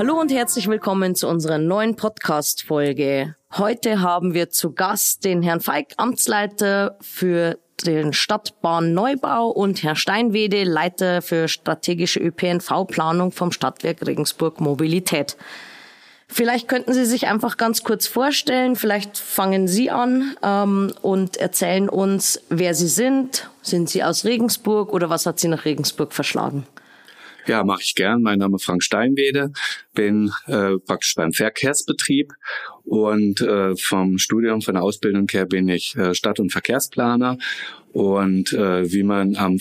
Hallo und herzlich willkommen zu unserer neuen Podcast-Folge. Heute haben wir zu Gast den Herrn Feig, Amtsleiter für den Stadtbahnneubau und Herr Steinwede, Leiter für strategische ÖPNV-Planung vom Stadtwerk Regensburg Mobilität. Vielleicht könnten Sie sich einfach ganz kurz vorstellen. Vielleicht fangen Sie an ähm, und erzählen uns, wer Sie sind. Sind Sie aus Regensburg oder was hat Sie nach Regensburg verschlagen? Ja, mache ich gern. Mein Name ist Frank Steinwede, bin äh, praktisch beim Verkehrsbetrieb und äh, vom Studium, von der Ausbildung her bin ich äh, Stadt- und Verkehrsplaner und äh, wie man am,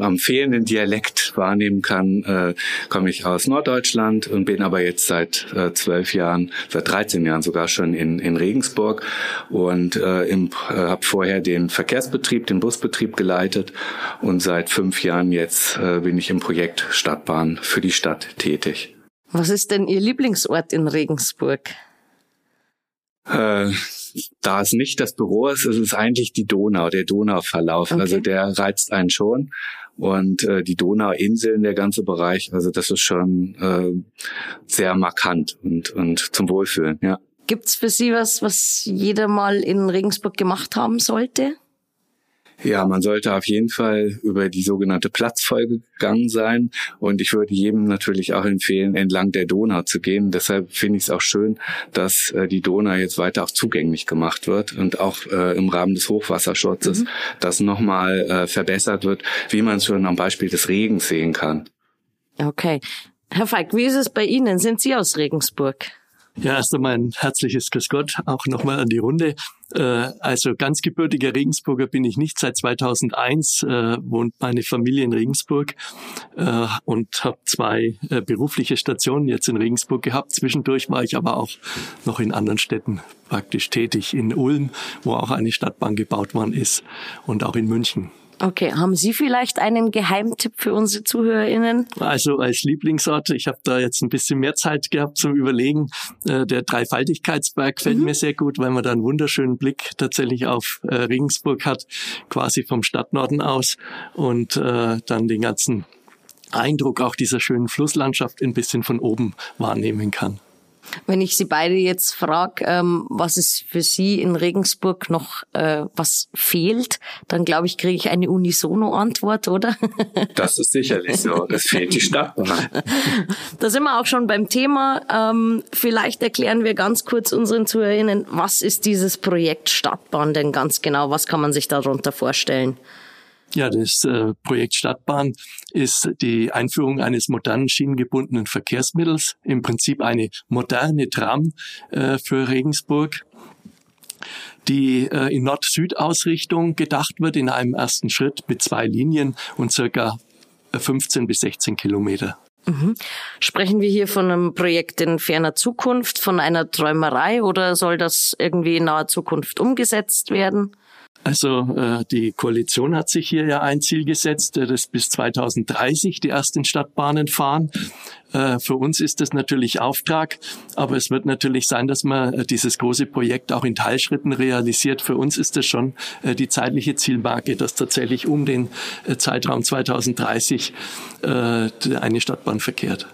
am fehlenden Dialekt wahrnehmen kann, äh, komme ich aus Norddeutschland und bin aber jetzt seit äh, zwölf Jahren, seit 13 Jahren sogar schon in, in Regensburg und äh, äh, habe vorher den Verkehrsbetrieb, den Busbetrieb geleitet und seit fünf Jahren jetzt äh, bin ich im Projekt Stadtbahn für die Stadt tätig. Was ist denn Ihr Lieblingsort in Regensburg? Äh, da es nicht das Büro ist, ist es eigentlich die Donau, der Donauverlauf. Okay. Also der reizt einen schon. Und äh, die Donauinseln, der ganze Bereich, also das ist schon äh, sehr markant und, und zum Wohlfühlen, ja. Gibt's für Sie was, was jeder mal in Regensburg gemacht haben sollte? Ja, man sollte auf jeden Fall über die sogenannte Platzfolge gegangen sein. Und ich würde jedem natürlich auch empfehlen, entlang der Donau zu gehen. Deshalb finde ich es auch schön, dass äh, die Donau jetzt weiter auch zugänglich gemacht wird und auch äh, im Rahmen des Hochwasserschutzes mhm. das nochmal äh, verbessert wird, wie man es schon am Beispiel des Regens sehen kann. Okay. Herr Feig, wie ist es bei Ihnen? Sind Sie aus Regensburg? Ja, erst einmal ein herzliches Grüß Gott auch nochmal an die Runde. Äh, also ganz gebürtiger Regensburger bin ich nicht. Seit 2001 äh, wohnt meine Familie in Regensburg äh, und habe zwei berufliche Stationen jetzt in Regensburg gehabt. Zwischendurch war ich aber auch noch in anderen Städten praktisch tätig. In Ulm, wo auch eine Stadtbahn gebaut worden ist und auch in München. Okay, haben Sie vielleicht einen Geheimtipp für unsere ZuhörerInnen? Also als Lieblingsort, ich habe da jetzt ein bisschen mehr Zeit gehabt zum Überlegen. Äh, der Dreifaltigkeitsberg gefällt mhm. mir sehr gut, weil man da einen wunderschönen Blick tatsächlich auf äh, Regensburg hat, quasi vom Stadtnorden aus und äh, dann den ganzen Eindruck auch dieser schönen Flusslandschaft ein bisschen von oben wahrnehmen kann. Wenn ich Sie beide jetzt frage, ähm, was ist für Sie in Regensburg noch äh, was fehlt, dann glaube ich, kriege ich eine Unisono-Antwort, oder? Das ist sicherlich so. Es fehlt die Stadtbahn. Da sind wir auch schon beim Thema. Ähm, vielleicht erklären wir ganz kurz unseren Zuhörerinnen, was ist dieses Projekt Stadtbahn denn ganz genau? Was kann man sich darunter vorstellen? Ja, das äh, Projekt Stadtbahn ist die Einführung eines modernen schienengebundenen Verkehrsmittels, im Prinzip eine moderne Tram äh, für Regensburg die äh, in Nord-Süd-Ausrichtung gedacht wird in einem ersten Schritt mit zwei Linien und circa 15 bis 16 Kilometer. Mhm. Sprechen wir hier von einem Projekt in ferner Zukunft, von einer Träumerei oder soll das irgendwie in naher Zukunft umgesetzt werden? Also äh, die Koalition hat sich hier ja ein Ziel gesetzt, äh, dass bis 2030 die ersten Stadtbahnen fahren. Äh, für uns ist das natürlich Auftrag, aber es wird natürlich sein, dass man äh, dieses große Projekt auch in Teilschritten realisiert. Für uns ist das schon die zeitliche Zielmarke, dass tatsächlich um den Zeitraum 2030 äh, eine Stadtbahn verkehrt.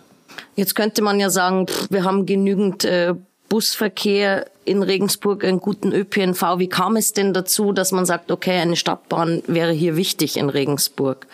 Jetzt könnte man ja sagen, pff, wir haben genügend äh, Busverkehr in Regensburg, einen guten ÖPNV. Wie kam es denn dazu, dass man sagt, okay, eine Stadtbahn wäre hier wichtig in Regensburg?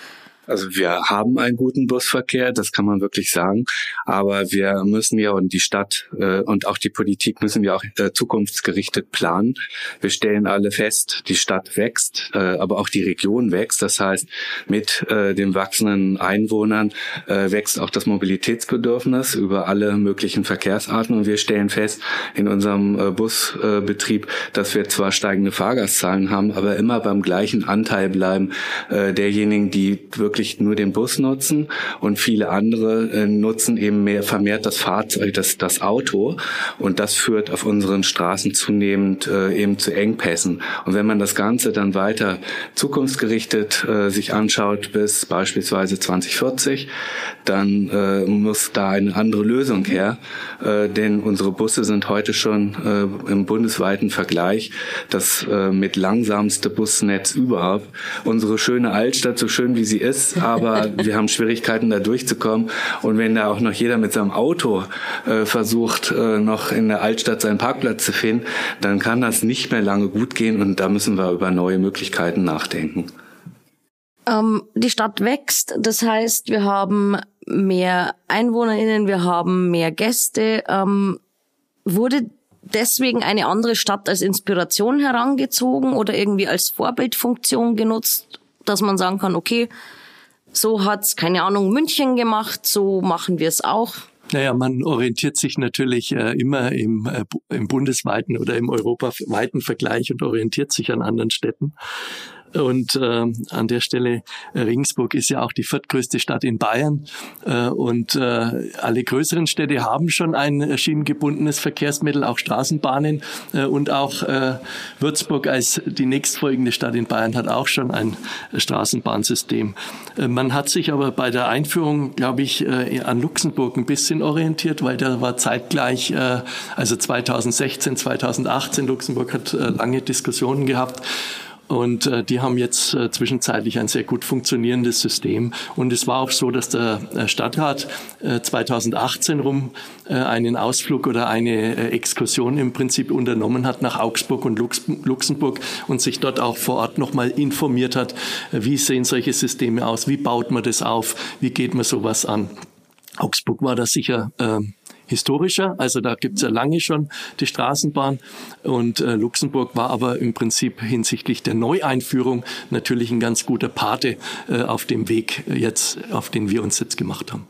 Also wir haben einen guten Busverkehr, das kann man wirklich sagen. Aber wir müssen ja und die Stadt äh, und auch die Politik müssen ja auch äh, zukunftsgerichtet planen. Wir stellen alle fest, die Stadt wächst, äh, aber auch die Region wächst. Das heißt, mit äh, den wachsenden Einwohnern äh, wächst auch das Mobilitätsbedürfnis über alle möglichen Verkehrsarten. Und wir stellen fest in unserem äh, Busbetrieb, dass wir zwar steigende Fahrgastzahlen haben, aber immer beim gleichen Anteil bleiben äh, derjenigen, die wirklich wirklich nur den Bus nutzen und viele andere äh, nutzen eben mehr vermehrt das Fahrzeug, das, das Auto und das führt auf unseren Straßen zunehmend äh, eben zu Engpässen. Und wenn man das Ganze dann weiter zukunftsgerichtet äh, sich anschaut bis beispielsweise 2040, dann äh, muss da eine andere Lösung her, äh, denn unsere Busse sind heute schon äh, im bundesweiten Vergleich das äh, mit langsamste Busnetz überhaupt. Unsere schöne Altstadt, so schön wie sie ist, Netz, aber wir haben Schwierigkeiten da durchzukommen. Und wenn da auch noch jeder mit seinem Auto äh, versucht, äh, noch in der Altstadt seinen Parkplatz zu finden, dann kann das nicht mehr lange gut gehen und da müssen wir über neue Möglichkeiten nachdenken. Ähm, die Stadt wächst, das heißt, wir haben mehr EinwohnerInnen, wir haben mehr Gäste. Ähm, wurde deswegen eine andere Stadt als Inspiration herangezogen oder irgendwie als Vorbildfunktion genutzt, dass man sagen kann, okay, so hat's keine Ahnung München gemacht, so machen wir es auch. Naja, man orientiert sich natürlich äh, immer im, äh, im bundesweiten oder im europaweiten Vergleich und orientiert sich an anderen Städten. Und äh, an der Stelle, äh, Regensburg ist ja auch die viertgrößte Stadt in Bayern. Äh, und äh, alle größeren Städte haben schon ein schienengebundenes Verkehrsmittel, auch Straßenbahnen. Äh, und auch äh, Würzburg als die nächstfolgende Stadt in Bayern hat auch schon ein Straßenbahnsystem. Äh, man hat sich aber bei der Einführung, glaube ich, äh, an Luxemburg ein bisschen orientiert, weil da war zeitgleich, äh, also 2016, 2018, Luxemburg hat äh, lange Diskussionen gehabt und äh, die haben jetzt äh, zwischenzeitlich ein sehr gut funktionierendes System. Und es war auch so, dass der äh, Stadtrat äh, 2018 rum äh, einen Ausflug oder eine äh, Exkursion im Prinzip unternommen hat nach Augsburg und Lux Luxemburg und sich dort auch vor Ort nochmal informiert hat, äh, wie sehen solche Systeme aus, wie baut man das auf, wie geht man sowas an. Augsburg war da sicher äh, historischer. Also da gibt's ja lange schon die Straßenbahn. Und äh, Luxemburg war aber im Prinzip hinsichtlich der Neueinführung natürlich ein ganz guter Pate äh, auf dem Weg jetzt, auf den wir uns jetzt gemacht haben.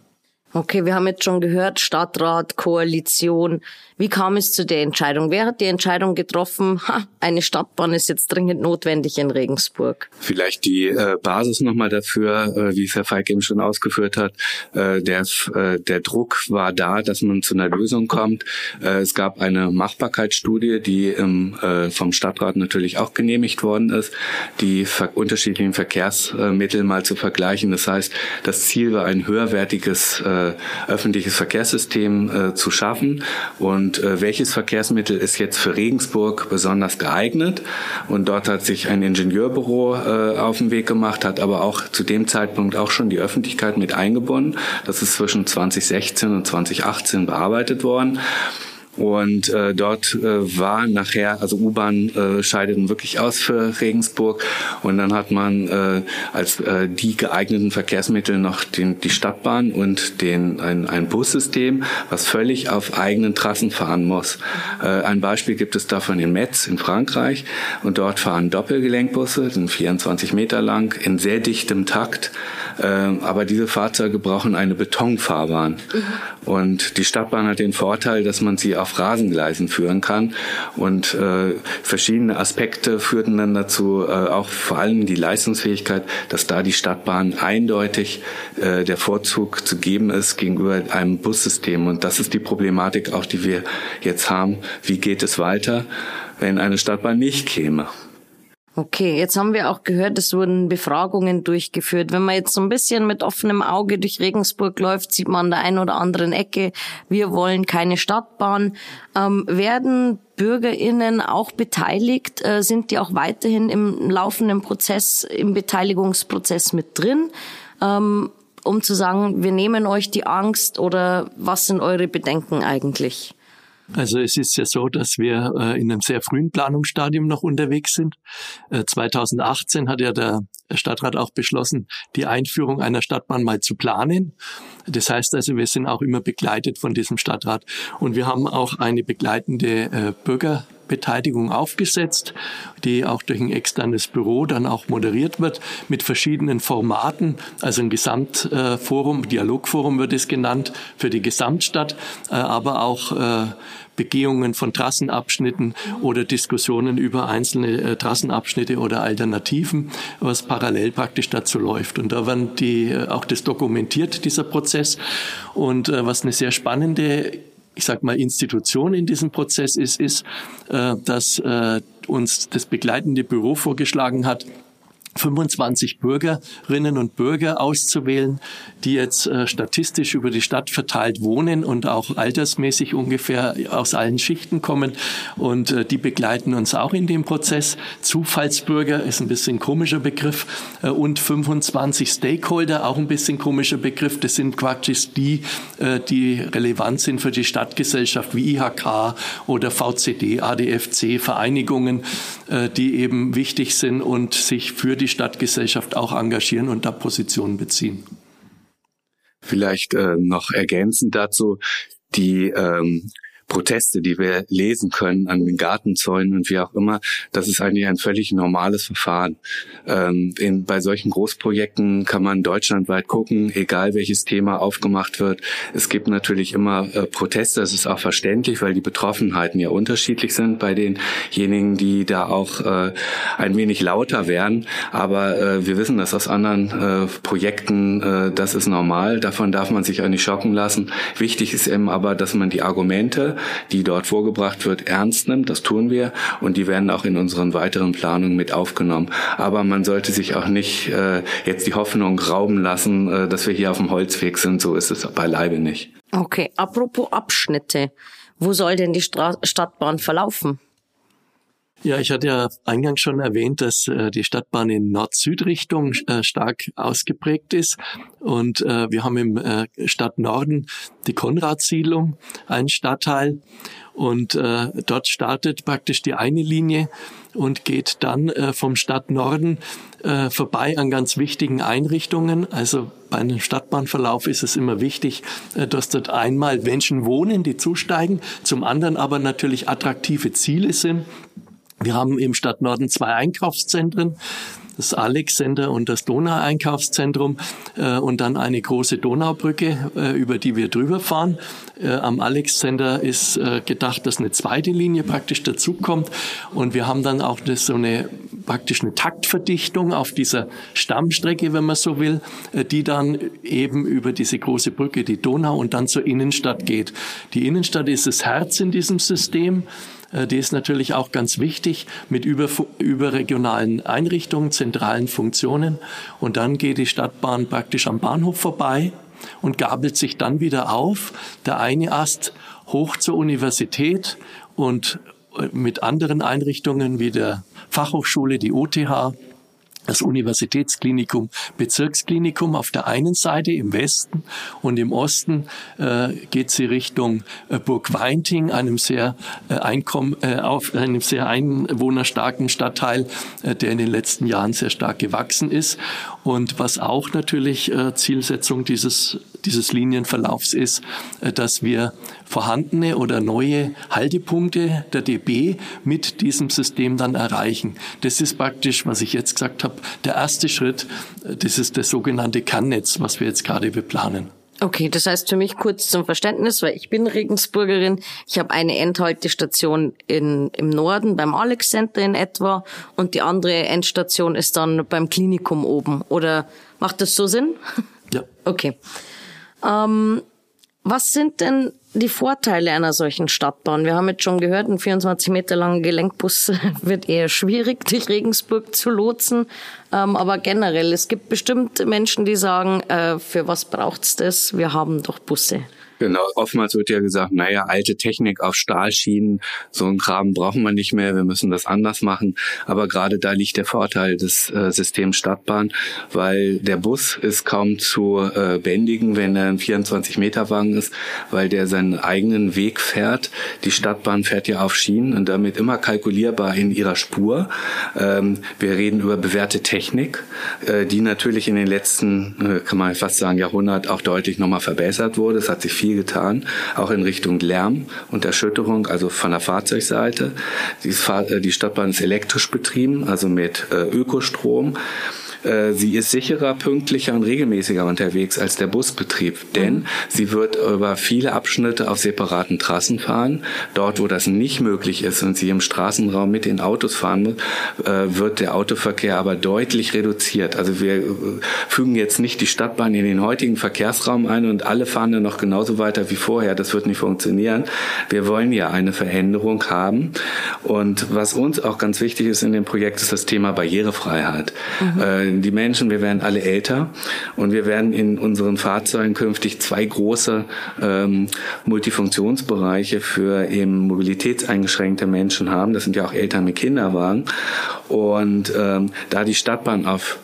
Okay, wir haben jetzt schon gehört, Stadtrat, Koalition. Wie kam es zu der Entscheidung? Wer hat die Entscheidung getroffen? Ha, eine Stadtbahn ist jetzt dringend notwendig in Regensburg. Vielleicht die äh, Basis nochmal dafür, äh, wie es Herr Feig eben schon ausgeführt hat. Äh, der, äh, der Druck war da, dass man zu einer Lösung kommt. Äh, es gab eine Machbarkeitsstudie, die im, äh, vom Stadtrat natürlich auch genehmigt worden ist, die ver unterschiedlichen Verkehrsmittel mal zu vergleichen. Das heißt, das Ziel war ein höherwertiges äh, öffentliches Verkehrssystem äh, zu schaffen. Und äh, welches Verkehrsmittel ist jetzt für Regensburg besonders geeignet? Und dort hat sich ein Ingenieurbüro äh, auf den Weg gemacht, hat aber auch zu dem Zeitpunkt auch schon die Öffentlichkeit mit eingebunden. Das ist zwischen 2016 und 2018 bearbeitet worden. Und äh, dort äh, war nachher, also U-Bahn äh, scheideten wirklich aus für Regensburg. Und dann hat man äh, als äh, die geeigneten Verkehrsmittel noch den, die Stadtbahn und den, ein, ein Bussystem, was völlig auf eigenen Trassen fahren muss. Äh, ein Beispiel gibt es davon in Metz in Frankreich. Und dort fahren Doppelgelenkbusse, sind 24 Meter lang, in sehr dichtem Takt. Äh, aber diese Fahrzeuge brauchen eine Betonfahrbahn. Und die Stadtbahn hat den Vorteil, dass man sie auf Rasengleisen führen kann. Und äh, verschiedene Aspekte führten dann dazu, äh, auch vor allem die Leistungsfähigkeit, dass da die Stadtbahn eindeutig äh, der Vorzug zu geben ist gegenüber einem Bussystem. Und das ist die Problematik auch, die wir jetzt haben. Wie geht es weiter, wenn eine Stadtbahn nicht käme? Okay, jetzt haben wir auch gehört, es wurden Befragungen durchgeführt. Wenn man jetzt so ein bisschen mit offenem Auge durch Regensburg läuft, sieht man an der einen oder anderen Ecke, wir wollen keine Stadtbahn. Ähm, werden BürgerInnen auch beteiligt? Äh, sind die auch weiterhin im laufenden Prozess, im Beteiligungsprozess mit drin? Ähm, um zu sagen, wir nehmen euch die Angst oder was sind eure Bedenken eigentlich? Also es ist ja so, dass wir äh, in einem sehr frühen Planungsstadium noch unterwegs sind. Äh, 2018 hat ja der Stadtrat auch beschlossen, die Einführung einer Stadtbahn mal zu planen. Das heißt also, wir sind auch immer begleitet von diesem Stadtrat. Und wir haben auch eine begleitende äh, Bürger Beteiligung aufgesetzt, die auch durch ein externes Büro dann auch moderiert wird mit verschiedenen Formaten, also ein Gesamtforum, Dialogforum wird es genannt, für die Gesamtstadt, äh, aber auch äh, Begehungen von Trassenabschnitten oder Diskussionen über einzelne äh, Trassenabschnitte oder Alternativen, was parallel praktisch dazu läuft. Und da werden die auch das dokumentiert, dieser Prozess. Und was eine sehr spannende ich sag mal, Institution in diesem Prozess ist, ist, äh, dass äh, uns das begleitende Büro vorgeschlagen hat, 25 Bürgerinnen und Bürger auszuwählen, die jetzt äh, statistisch über die Stadt verteilt wohnen und auch altersmäßig ungefähr aus allen Schichten kommen. Und äh, die begleiten uns auch in dem Prozess. Zufallsbürger ist ein bisschen komischer Begriff. Äh, und 25 Stakeholder, auch ein bisschen komischer Begriff. Das sind praktisch die, äh, die relevant sind für die Stadtgesellschaft wie IHK oder VCD, ADFC, Vereinigungen, äh, die eben wichtig sind und sich für die Stadtgesellschaft auch engagieren und da Positionen beziehen. Vielleicht äh, noch ergänzend dazu, die ähm, Proteste, die wir lesen können an den Gartenzäunen und wie auch immer, das ist eigentlich ein völlig normales Verfahren. Ähm, in, bei solchen Großprojekten kann man deutschlandweit gucken, egal welches Thema aufgemacht wird. Es gibt natürlich immer äh, Proteste, das ist auch verständlich, weil die Betroffenheiten ja unterschiedlich sind bei denjenigen, die da auch äh, ein wenig lauter werden. Aber äh, wir wissen das aus anderen äh, Projekten, äh, das ist normal, davon darf man sich auch nicht schocken lassen. Wichtig ist eben aber, dass man die Argumente die dort vorgebracht wird, ernst nimmt. Das tun wir und die werden auch in unseren weiteren Planungen mit aufgenommen. Aber man sollte sich auch nicht äh, jetzt die Hoffnung rauben lassen, äh, dass wir hier auf dem Holzweg sind. So ist es beileibe nicht. Okay, apropos Abschnitte. Wo soll denn die Stra Stadtbahn verlaufen? Ja, ich hatte ja eingangs schon erwähnt, dass äh, die Stadtbahn in Nord-Süd-Richtung äh, stark ausgeprägt ist. Und äh, wir haben im äh, Stadtnorden die Konradsiedlung, einen Stadtteil. Und äh, dort startet praktisch die eine Linie und geht dann äh, vom Stadtnorden äh, vorbei an ganz wichtigen Einrichtungen. Also bei einem Stadtbahnverlauf ist es immer wichtig, äh, dass dort einmal Menschen wohnen, die zusteigen, zum anderen aber natürlich attraktive Ziele sind wir haben im Stadtnorden zwei Einkaufszentren, das Alex Center und das Donau-Einkaufszentrum äh, und dann eine große Donaubrücke, äh, über die wir drüber fahren. Äh, am Alex Center ist gedacht, dass eine zweite Linie praktisch dazukommt und wir haben dann auch so eine praktisch eine Taktverdichtung auf dieser Stammstrecke, wenn man so will, die dann eben über diese große Brücke, die Donau und dann zur Innenstadt geht. Die Innenstadt ist das Herz in diesem System. Äh, die ist natürlich auch ganz wichtig mit über, überregionalen Einrichtungen, zentralen Funktionen. Und dann geht die Stadtbahn praktisch am Bahnhof vorbei und gabelt sich dann wieder auf. Der eine Ast hoch zur Universität und äh, mit anderen Einrichtungen wie der Fachhochschule, die OTH, das Universitätsklinikum, Bezirksklinikum auf der einen Seite im Westen und im Osten äh, geht sie Richtung äh, Burg Weinting, einem sehr äh, Einkommen, äh, auf einem sehr einwohnerstarken Stadtteil, äh, der in den letzten Jahren sehr stark gewachsen ist und was auch natürlich äh, Zielsetzung dieses dieses Linienverlaufs ist, äh, dass wir vorhandene oder neue Haltepunkte der DB mit diesem System dann erreichen. Das ist praktisch, was ich jetzt gesagt habe, der erste Schritt. Äh, das ist das sogenannte Kernnetz, was wir jetzt gerade beplanen. Okay, das heißt für mich kurz zum Verständnis, weil ich bin Regensburgerin. Ich habe eine Endhaltestation in, im Norden beim Alex Center in etwa und die andere Endstation ist dann beim Klinikum oben. Oder macht das so Sinn? Ja. Okay. Ähm, was sind denn die Vorteile einer solchen Stadtbahn? Wir haben jetzt schon gehört, ein 24 Meter langer Gelenkbus wird eher schwierig durch Regensburg zu lotsen. Ähm, aber generell, es gibt bestimmt Menschen, die sagen, äh, für was braucht's das? Wir haben doch Busse. Genau, oftmals wird ja gesagt, naja, alte Technik auf Stahlschienen, so ein Kram brauchen wir nicht mehr, wir müssen das anders machen. Aber gerade da liegt der Vorteil des äh, Systems Stadtbahn, weil der Bus ist kaum zu äh, bändigen, wenn er ein 24-Meter-Wagen ist, weil der seinen eigenen Weg fährt. Die Stadtbahn fährt ja auf Schienen und damit immer kalkulierbar in ihrer Spur. Ähm, wir reden über bewährte Technik, äh, die natürlich in den letzten, äh, kann man fast sagen, Jahrhundert auch deutlich nochmal verbessert wurde. Es hat sich viel viel getan, auch in Richtung Lärm und Erschütterung, also von der Fahrzeugseite. Die, äh, Stadtbahn ist elektrisch betrieben, also mit äh, Ökostrom. Äh, sie ist sicherer, pünktlicher und regelmäßiger unterwegs als der Busbetrieb, denn mhm. sie wird über viele Abschnitte auf separaten Trassen fahren. Dort, wo das nicht möglich ist und sie im Straßenraum mit den Autos fahren muss, äh, wird der Autoverkehr aber deutlich reduziert. Also wir äh, fügen jetzt nicht die Stadtbahn in den heutigen Verkehrsraum ein und alle fahren dann noch genauso weiter wie vorher. Das wird nicht funktionieren. Wir wollen ja eine Veränderung haben. Und was uns auch ganz wichtig ist in dem Projekt, ist das Thema Barrierefreiheit. Mhm. Äh, die Menschen, wir werden alle älter und wir werden in unseren Fahrzeugen künftig zwei große ähm, Multifunktionsbereiche für eben mobilitätseingeschränkte Menschen haben. Das sind ja auch Eltern mit Kinderwagen. Und ähm, da die Stadtbahn auf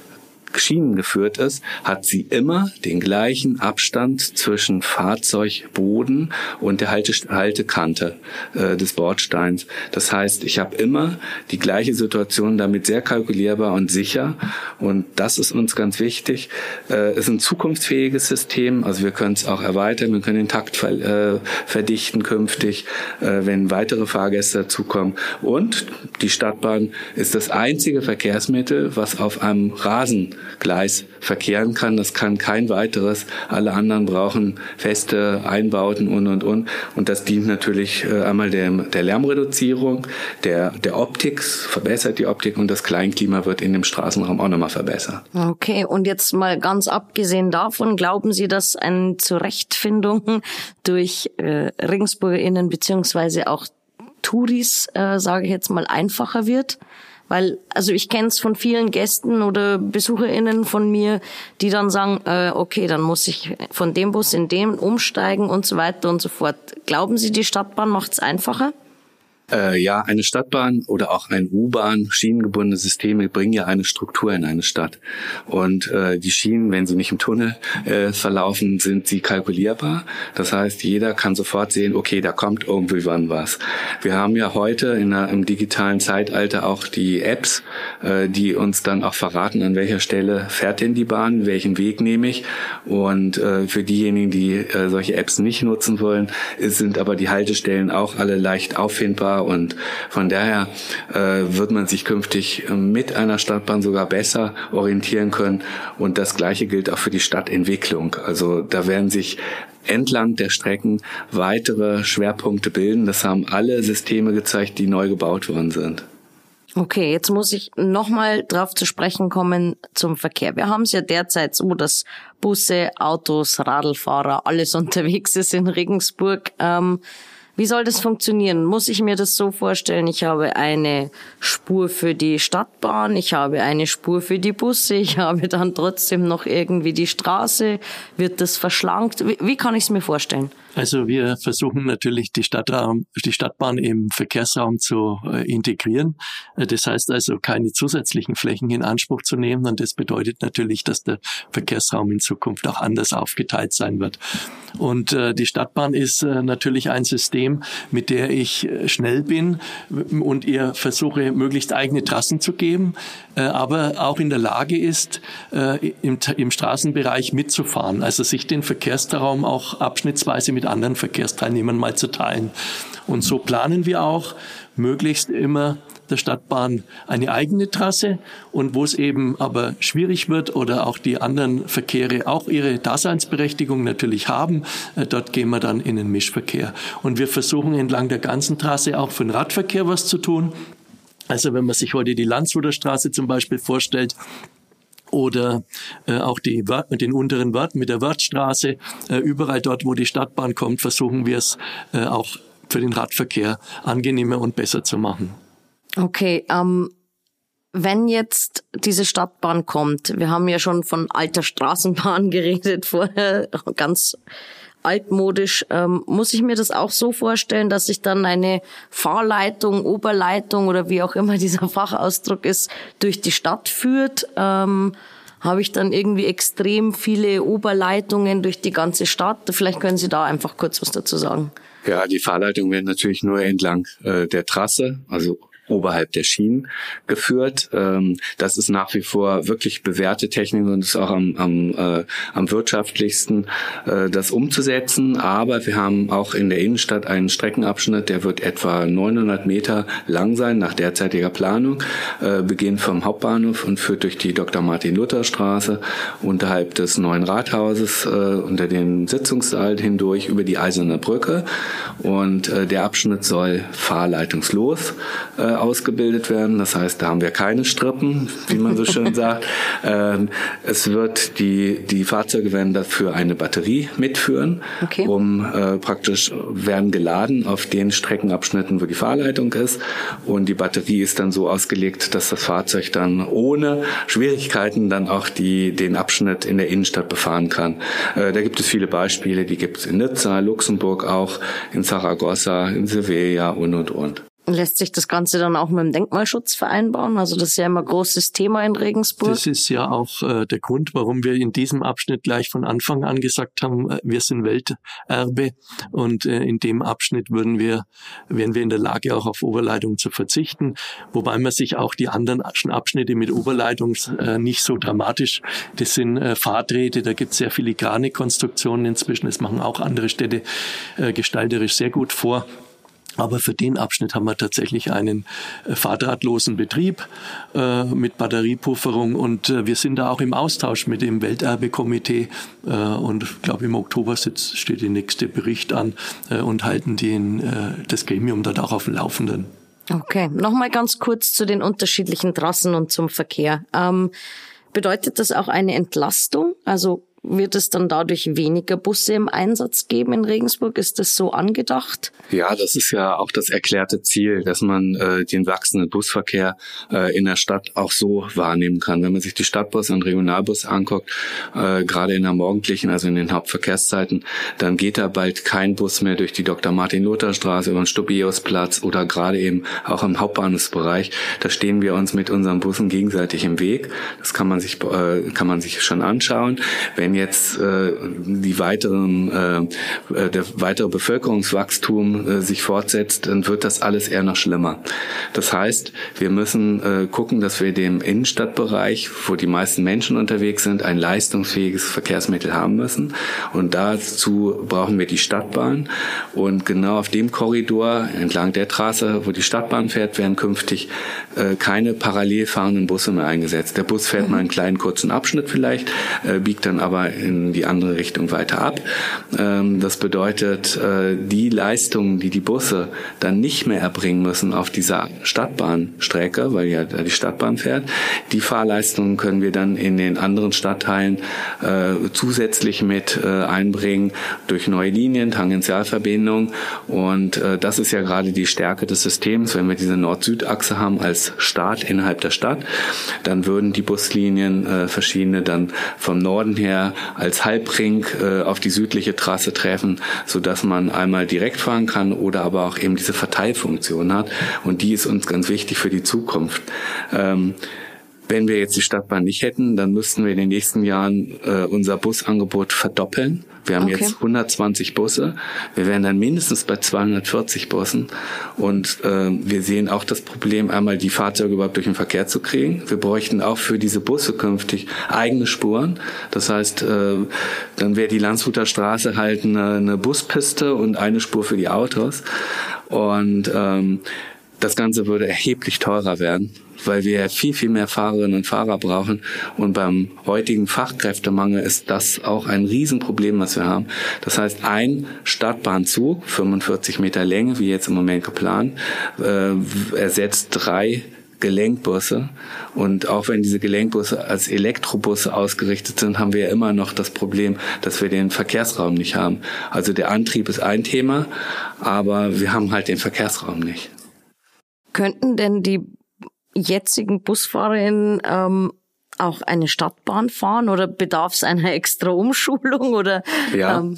Schienen geführt ist, hat sie immer den gleichen Abstand zwischen Fahrzeugboden und der Halte Haltekante äh, des Bordsteins. Das heißt, ich habe immer die gleiche Situation, damit sehr kalkulierbar und sicher. Und das ist uns ganz wichtig. Äh, ist ein zukunftsfähiges System. Also wir können es auch erweitern. Wir können den Takt ver äh, verdichten künftig, äh, wenn weitere Fahrgäste dazukommen. Und die Stadtbahn ist das einzige Verkehrsmittel, was auf einem Rasen Gleis verkehren kann. Das kann kein weiteres. Alle anderen brauchen feste Einbauten und, und, und. Und das dient natürlich äh, einmal der, der Lärmreduzierung, der, der Optik, verbessert die Optik und das Kleinklima wird in dem Straßenraum auch nochmal verbessert. Okay, und jetzt mal ganz abgesehen davon, glauben Sie, dass eine Zurechtfindung durch äh, RegensburgerInnen beziehungsweise auch Touris, äh, sage ich jetzt mal, einfacher wird? Weil, also ich kenne es von vielen Gästen oder BesucherInnen von mir, die dann sagen, äh, okay, dann muss ich von dem Bus in dem umsteigen und so weiter und so fort. Glauben Sie, die Stadtbahn macht es einfacher? Äh, ja, eine Stadtbahn oder auch ein U-Bahn, schienengebundene Systeme bringen ja eine Struktur in eine Stadt. Und äh, die Schienen, wenn sie nicht im Tunnel äh, verlaufen, sind sie kalkulierbar. Das heißt, jeder kann sofort sehen, okay, da kommt irgendwie wann was. Wir haben ja heute in der, im digitalen Zeitalter auch die Apps, äh, die uns dann auch verraten, an welcher Stelle fährt denn die Bahn, welchen Weg nehme ich. Und äh, für diejenigen, die äh, solche Apps nicht nutzen wollen, sind aber die Haltestellen auch alle leicht auffindbar und von daher äh, wird man sich künftig mit einer Stadtbahn sogar besser orientieren können. Und das Gleiche gilt auch für die Stadtentwicklung. Also da werden sich entlang der Strecken weitere Schwerpunkte bilden. Das haben alle Systeme gezeigt, die neu gebaut worden sind. Okay, jetzt muss ich nochmal drauf zu sprechen kommen zum Verkehr. Wir haben es ja derzeit so, dass Busse, Autos, Radlfahrer, alles unterwegs ist in Regensburg. Ähm, wie soll das funktionieren? Muss ich mir das so vorstellen? Ich habe eine Spur für die Stadtbahn, ich habe eine Spur für die Busse, ich habe dann trotzdem noch irgendwie die Straße. Wird das verschlankt? Wie, wie kann ich es mir vorstellen? Also wir versuchen natürlich die Stadtraum, die Stadtbahn im Verkehrsraum zu äh, integrieren. Äh, das heißt also keine zusätzlichen Flächen in Anspruch zu nehmen und das bedeutet natürlich, dass der Verkehrsraum in Zukunft auch anders aufgeteilt sein wird. Und äh, die Stadtbahn ist natürlich ein System, mit der ich schnell bin und ihr versuche möglichst eigene Trassen zu geben, aber auch in der Lage ist, im, im Straßenbereich mitzufahren, also sich den Verkehrsraum auch abschnittsweise mit mit anderen Verkehrsteilnehmern mal zu teilen. Und so planen wir auch möglichst immer der Stadtbahn eine eigene Trasse und wo es eben aber schwierig wird oder auch die anderen Verkehre auch ihre Daseinsberechtigung natürlich haben, äh, dort gehen wir dann in den Mischverkehr. Und wir versuchen entlang der ganzen Trasse auch für den Radverkehr was zu tun. Also wenn man sich heute die Landshuter Straße zum Beispiel vorstellt, oder äh, auch die, den unteren Wörth mit der Wörthstraße. Äh, überall dort, wo die Stadtbahn kommt, versuchen wir es äh, auch für den Radverkehr angenehmer und besser zu machen. Okay, ähm, wenn jetzt diese Stadtbahn kommt, wir haben ja schon von alter Straßenbahn geredet vorher, ganz altmodisch. Ähm, muss ich mir das auch so vorstellen, dass ich dann eine Fahrleitung, Oberleitung oder wie auch immer dieser Fachausdruck ist, durch die Stadt führt? Ähm, habe ich dann irgendwie extrem viele Oberleitungen durch die ganze Stadt? Vielleicht können Sie da einfach kurz was dazu sagen. Ja, die Fahrleitungen werden natürlich nur entlang äh, der Trasse, also oberhalb der Schienen geführt. Ähm, das ist nach wie vor wirklich bewährte Technik und ist auch am, am, äh, am wirtschaftlichsten, äh, das umzusetzen. Aber wir haben auch in der Innenstadt einen Streckenabschnitt, der wird etwa 900 Meter lang sein nach derzeitiger Planung, äh, beginnt vom Hauptbahnhof und führt durch die Dr. Martin Luther Straße unterhalb des neuen Rathauses äh, unter den Sitzungssaal hindurch über die Eiserne Brücke und äh, der Abschnitt soll fahrleitungslos äh, ausgebildet werden. Das heißt, da haben wir keine Strippen, wie man so schön sagt. Ähm, es wird die, die Fahrzeuge werden dafür eine Batterie mitführen, okay. um äh, praktisch werden geladen auf den Streckenabschnitten, wo die Fahrleitung ist. Und die Batterie ist dann so ausgelegt, dass das Fahrzeug dann ohne Schwierigkeiten dann auch die, den Abschnitt in der Innenstadt befahren kann. Äh, da gibt es viele Beispiele, die gibt es in Nizza, Luxemburg auch, in Saragossa, in Sevilla und und und. Lässt sich das Ganze dann auch mit dem Denkmalschutz vereinbaren? Also das ist ja immer ein großes Thema in Regensburg. Das ist ja auch äh, der Grund, warum wir in diesem Abschnitt gleich von Anfang an gesagt haben, äh, wir sind Welterbe und äh, in dem Abschnitt würden wir, wären wir in der Lage, auch auf Oberleitung zu verzichten, wobei man sich auch die anderen Abschnitte mit Oberleitung äh, nicht so dramatisch, das sind äh, Fahrträte, da gibt es sehr filigrane Konstruktionen inzwischen, das machen auch andere Städte äh, gestalterisch sehr gut vor. Aber für den Abschnitt haben wir tatsächlich einen äh, fahrdrahtlosen Betrieb äh, mit Batteriepufferung und äh, wir sind da auch im Austausch mit dem Welterbekomitee äh, und ich glaube im Oktober sitzt, steht der nächste Bericht an äh, und halten den, äh, das Gremium dort auch auf dem Laufenden. Okay, nochmal ganz kurz zu den unterschiedlichen Trassen und zum Verkehr. Ähm, bedeutet das auch eine Entlastung? Also wird es dann dadurch weniger Busse im Einsatz geben in Regensburg? Ist das so angedacht? Ja, das ist ja auch das erklärte Ziel, dass man äh, den wachsenden Busverkehr äh, in der Stadt auch so wahrnehmen kann. Wenn man sich die Stadtbus und Regionalbus anguckt, äh, gerade in der morgendlichen, also in den Hauptverkehrszeiten, dann geht da bald kein Bus mehr durch die Dr. Martin Luther Straße über den Stubiusplatz oder gerade eben auch im Hauptbahnhofsbereich. Da stehen wir uns mit unseren Bussen gegenseitig im Weg. Das kann man sich äh, kann man sich schon anschauen. Wenn wenn jetzt äh, die weiteren, äh, äh, der weitere Bevölkerungswachstum äh, sich fortsetzt, dann wird das alles eher noch schlimmer. Das heißt, wir müssen äh, gucken, dass wir dem Innenstadtbereich, wo die meisten Menschen unterwegs sind, ein leistungsfähiges Verkehrsmittel haben müssen. Und dazu brauchen wir die Stadtbahn. Und genau auf dem Korridor entlang der Trasse, wo die Stadtbahn fährt, werden künftig äh, keine parallel fahrenden Busse mehr eingesetzt. Der Bus fährt mhm. mal einen kleinen kurzen Abschnitt vielleicht, äh, biegt dann aber in die andere Richtung weiter ab. Ähm, das bedeutet, äh, die Leistungen, die die Busse dann nicht mehr erbringen müssen auf dieser Stadtbahnstrecke, weil ja da die Stadtbahn fährt, die Fahrleistungen können wir dann in den anderen Stadtteilen äh, zusätzlich mit äh, einbringen durch neue Linien, Tangentialverbindungen. Und das ist ja gerade die Stärke des Systems, wenn wir diese Nord-Süd-Achse haben als Staat innerhalb der Stadt, dann würden die Buslinien verschiedene dann vom Norden her als Halbring äh, auf die südliche Trasse treffen, so dass man einmal direkt fahren kann oder aber auch eben diese Verteilfunktion hat. Und die ist uns ganz wichtig für die Zukunft. Ähm, wenn wir jetzt die Stadtbahn nicht hätten, dann müssten wir in den nächsten Jahren äh, unser Busangebot verdoppeln. Wir haben okay. jetzt 120 Busse. Wir wären dann mindestens bei 240 Bussen. Und äh, wir sehen auch das Problem, einmal die Fahrzeuge überhaupt durch den Verkehr zu kriegen. Wir bräuchten auch für diese Busse künftig eigene Spuren. Das heißt, äh, dann wäre die Landshuter Straße halt eine, eine Buspiste und eine Spur für die Autos. Und ähm, das Ganze würde erheblich teurer werden weil wir viel, viel mehr Fahrerinnen und Fahrer brauchen. Und beim heutigen Fachkräftemangel ist das auch ein Riesenproblem, was wir haben. Das heißt, ein Stadtbahnzug, 45 Meter Länge, wie jetzt im Moment geplant, äh, ersetzt drei Gelenkbusse. Und auch wenn diese Gelenkbusse als Elektrobusse ausgerichtet sind, haben wir ja immer noch das Problem, dass wir den Verkehrsraum nicht haben. Also der Antrieb ist ein Thema, aber wir haben halt den Verkehrsraum nicht. Könnten denn die jetzigen Busfahrerinnen ähm, auch eine Stadtbahn fahren oder bedarf es einer extra Umschulung oder? Ja, ähm,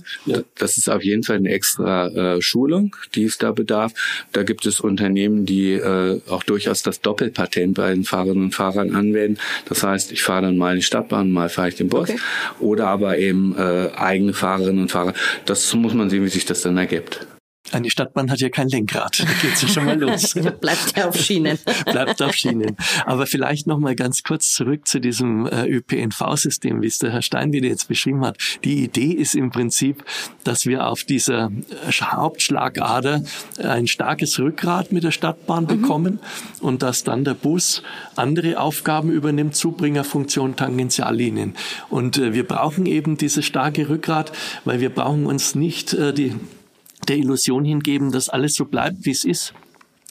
das ist auf jeden Fall eine extra äh, Schulung, die es da bedarf. Da gibt es Unternehmen, die äh, auch durchaus das Doppelpatent bei den Fahrerinnen und Fahrern anwenden. Das heißt, ich fahre dann mal in die Stadtbahn, mal fahre ich den Bus okay. oder aber eben äh, eigene Fahrerinnen und Fahrer. Das muss man sehen, wie sich das dann ergibt. Eine Stadtbahn hat ja kein Lenkrad. Da geht's ja schon mal los. Bleibt ja auf Schienen. Bleibt auf Schienen. Aber vielleicht noch mal ganz kurz zurück zu diesem äh, ÖPNV-System, wie es der Herr Steinwede jetzt beschrieben hat. Die Idee ist im Prinzip, dass wir auf dieser äh, Hauptschlagader ein starkes Rückgrat mit der Stadtbahn mhm. bekommen und dass dann der Bus andere Aufgaben übernimmt, Zubringerfunktion, Tangentiallinien. Und äh, wir brauchen eben dieses starke Rückgrat, weil wir brauchen uns nicht die der Illusion hingeben, dass alles so bleibt, wie es ist.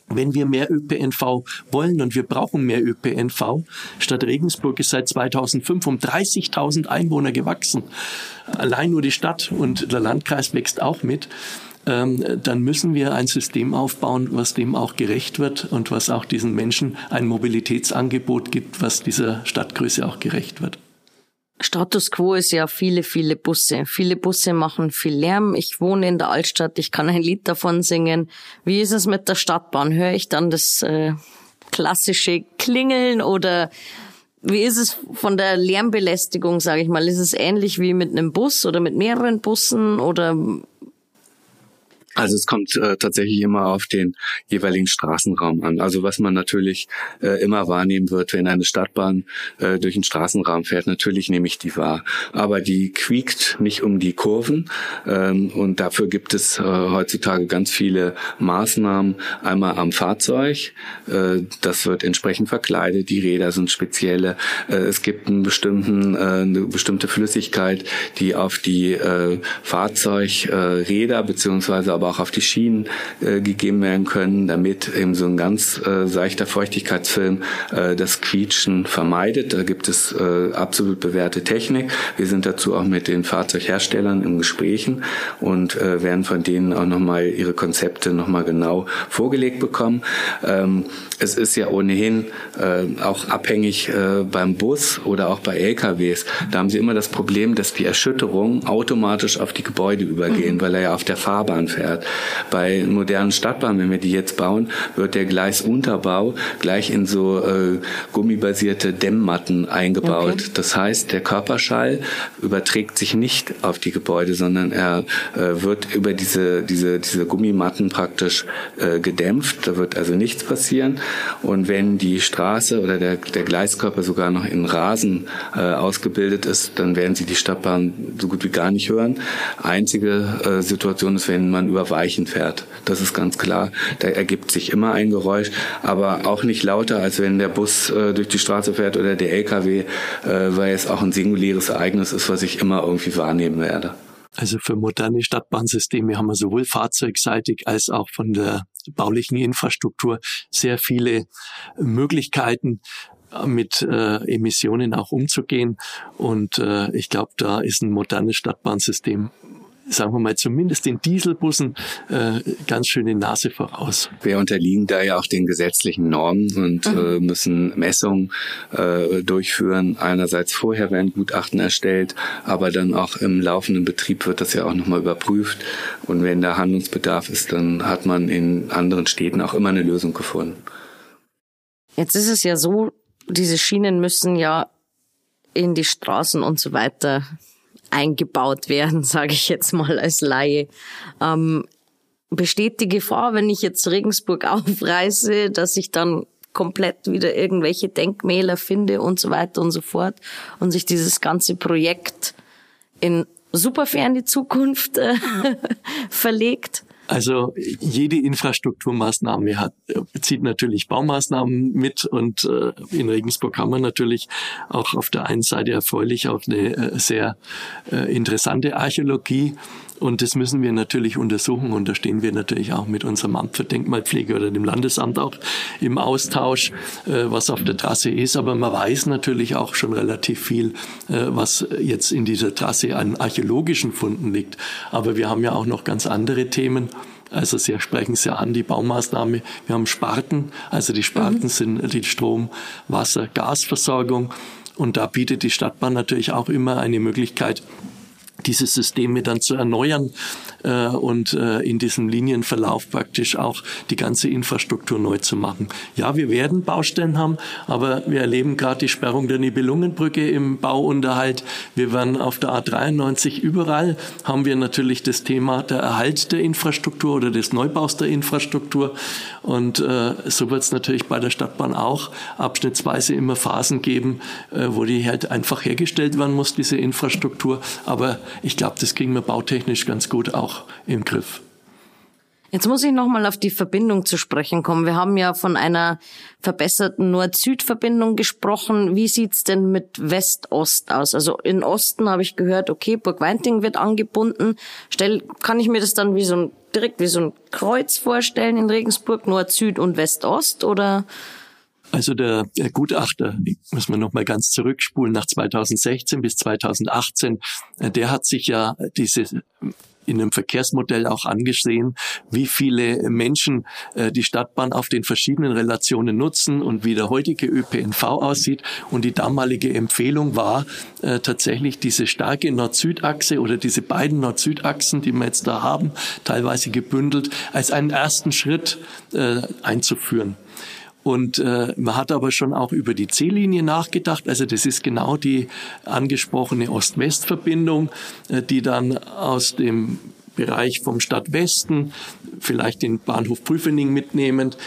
Wenn wir mehr ÖPNV wollen und wir brauchen mehr ÖPNV, Stadt Regensburg ist seit 2005 um 30.000 Einwohner gewachsen. Allein nur die Stadt und der Landkreis wächst auch mit ähm, dann müssen wir ein System aufbauen, was dem auch gerecht wird und was auch diesen Menschen ein Mobilitätsangebot gibt, was dieser Stadtgröße auch gerecht wird. Status quo ist ja viele, viele Busse. Viele Busse machen viel Lärm. Ich wohne in der Altstadt, ich kann ein Lied davon singen. Wie ist es mit der Stadtbahn? Höre ich dann das äh, klassische Klingeln oder wie ist es von der Lärmbelästigung, sage ich mal? Ist es ähnlich wie mit einem Bus oder mit mehreren Bussen oder also es kommt äh, tatsächlich immer auf den jeweiligen Straßenraum an. Also was man natürlich äh, immer wahrnehmen wird, wenn eine Stadtbahn äh, durch den Straßenraum fährt, natürlich nehme ich die wahr. Aber die quiekt nicht um die Kurven ähm, und dafür gibt es äh, heutzutage ganz viele Maßnahmen. Einmal am Fahrzeug, äh, das wird entsprechend verkleidet, die Räder sind spezielle. Äh, es gibt einen bestimmten, äh, eine bestimmte Flüssigkeit, die auf die äh, Fahrzeugräder äh, beziehungsweise aber auch auf die Schienen äh, gegeben werden können, damit eben so ein ganz äh, seichter Feuchtigkeitsfilm äh, das Quietschen vermeidet. Da gibt es äh, absolut bewährte Technik. Wir sind dazu auch mit den Fahrzeugherstellern im Gesprächen und äh, werden von denen auch nochmal ihre Konzepte nochmal genau vorgelegt bekommen. Ähm, es ist ja ohnehin äh, auch abhängig äh, beim Bus oder auch bei LKWs. Da haben sie immer das Problem, dass die Erschütterungen automatisch auf die Gebäude übergehen, mhm. weil er ja auf der Fahrbahn fährt. Bei modernen Stadtbahnen, wenn wir die jetzt bauen, wird der Gleisunterbau gleich in so äh, gummibasierte Dämmmatten eingebaut. Okay. Das heißt, der Körperschall überträgt sich nicht auf die Gebäude, sondern er äh, wird über diese, diese, diese Gummimatten praktisch äh, gedämpft. Da wird also nichts passieren. Und wenn die Straße oder der, der Gleiskörper sogar noch in Rasen äh, ausgebildet ist, dann werden Sie die Stadtbahn so gut wie gar nicht hören. Einzige äh, Situation ist, wenn man über Weichen fährt. Das ist ganz klar. Da ergibt sich immer ein Geräusch, aber auch nicht lauter, als wenn der Bus äh, durch die Straße fährt oder der LKW, äh, weil es auch ein singuläres Ereignis ist, was ich immer irgendwie wahrnehmen werde. Also für moderne Stadtbahnsysteme haben wir sowohl fahrzeugseitig als auch von der baulichen Infrastruktur sehr viele Möglichkeiten, mit äh, Emissionen auch umzugehen. Und äh, ich glaube, da ist ein modernes Stadtbahnsystem sagen wir mal, zumindest den Dieselbussen äh, ganz schöne Nase voraus. Wir unterliegen da ja auch den gesetzlichen Normen und mhm. äh, müssen Messungen äh, durchführen. Einerseits vorher werden Gutachten erstellt, aber dann auch im laufenden Betrieb wird das ja auch nochmal überprüft. Und wenn da Handlungsbedarf ist, dann hat man in anderen Städten auch immer eine Lösung gefunden. Jetzt ist es ja so, diese Schienen müssen ja in die Straßen und so weiter eingebaut werden, sage ich jetzt mal als Laie. Ähm, besteht die Gefahr, wenn ich jetzt Regensburg aufreiße, dass ich dann komplett wieder irgendwelche Denkmäler finde und so weiter und so fort und sich dieses ganze Projekt in super ferne Zukunft äh, verlegt? Also jede Infrastrukturmaßnahme hat, zieht natürlich Baumaßnahmen mit und äh, in Regensburg haben wir natürlich auch auf der einen Seite erfreulich auch eine äh, sehr äh, interessante Archäologie und das müssen wir natürlich untersuchen und da stehen wir natürlich auch mit unserem Amt für Denkmalpflege oder dem Landesamt auch im Austausch, äh, was auf der Trasse ist. Aber man weiß natürlich auch schon relativ viel, äh, was jetzt in dieser Trasse an archäologischen Funden liegt. Aber wir haben ja auch noch ganz andere Themen. Also Sie sprechen es ja an, die Baumaßnahme. Wir haben Sparten, also die Sparten mhm. sind die Strom, Wasser, Gasversorgung. Und da bietet die Stadtbahn natürlich auch immer eine Möglichkeit, diese Systeme dann zu erneuern äh, und äh, in diesem Linienverlauf praktisch auch die ganze Infrastruktur neu zu machen. Ja, wir werden Baustellen haben, aber wir erleben gerade die Sperrung der Nibelungenbrücke im Bauunterhalt. Wir werden auf der A93 überall haben wir natürlich das Thema der Erhalt der Infrastruktur oder des Neubaus der Infrastruktur. Und äh, so wird es natürlich bei der Stadtbahn auch abschnittsweise immer Phasen geben, äh, wo die halt einfach hergestellt werden muss, diese Infrastruktur. Aber ich glaube, das kriegen wir bautechnisch ganz gut auch im Griff. Jetzt muss ich nochmal auf die Verbindung zu sprechen kommen. Wir haben ja von einer verbesserten Nord-Süd-Verbindung gesprochen. Wie sieht's denn mit West-Ost aus? Also in Osten habe ich gehört, okay, Burg Weinting wird angebunden. Stell, kann ich mir das dann wie so ein, direkt wie so ein Kreuz vorstellen in Regensburg, Nord-Süd und West-Ost oder? Also der, der Gutachter, muss man nochmal ganz zurückspulen, nach 2016 bis 2018, äh, der hat sich ja diese in einem Verkehrsmodell auch angesehen, wie viele Menschen äh, die Stadtbahn auf den verschiedenen Relationen nutzen und wie der heutige ÖPNV aussieht. Und die damalige Empfehlung war äh, tatsächlich diese starke Nord-Süd-Achse oder diese beiden Nord-Süd-Achsen, die wir jetzt da haben, teilweise gebündelt, als einen ersten Schritt äh, einzuführen. Und äh, man hat aber schon auch über die C-Linie nachgedacht. Also das ist genau die angesprochene Ost-West-Verbindung, äh, die dann aus dem Bereich vom Stadtwesten, vielleicht den Bahnhof Prüfening mitnehmend,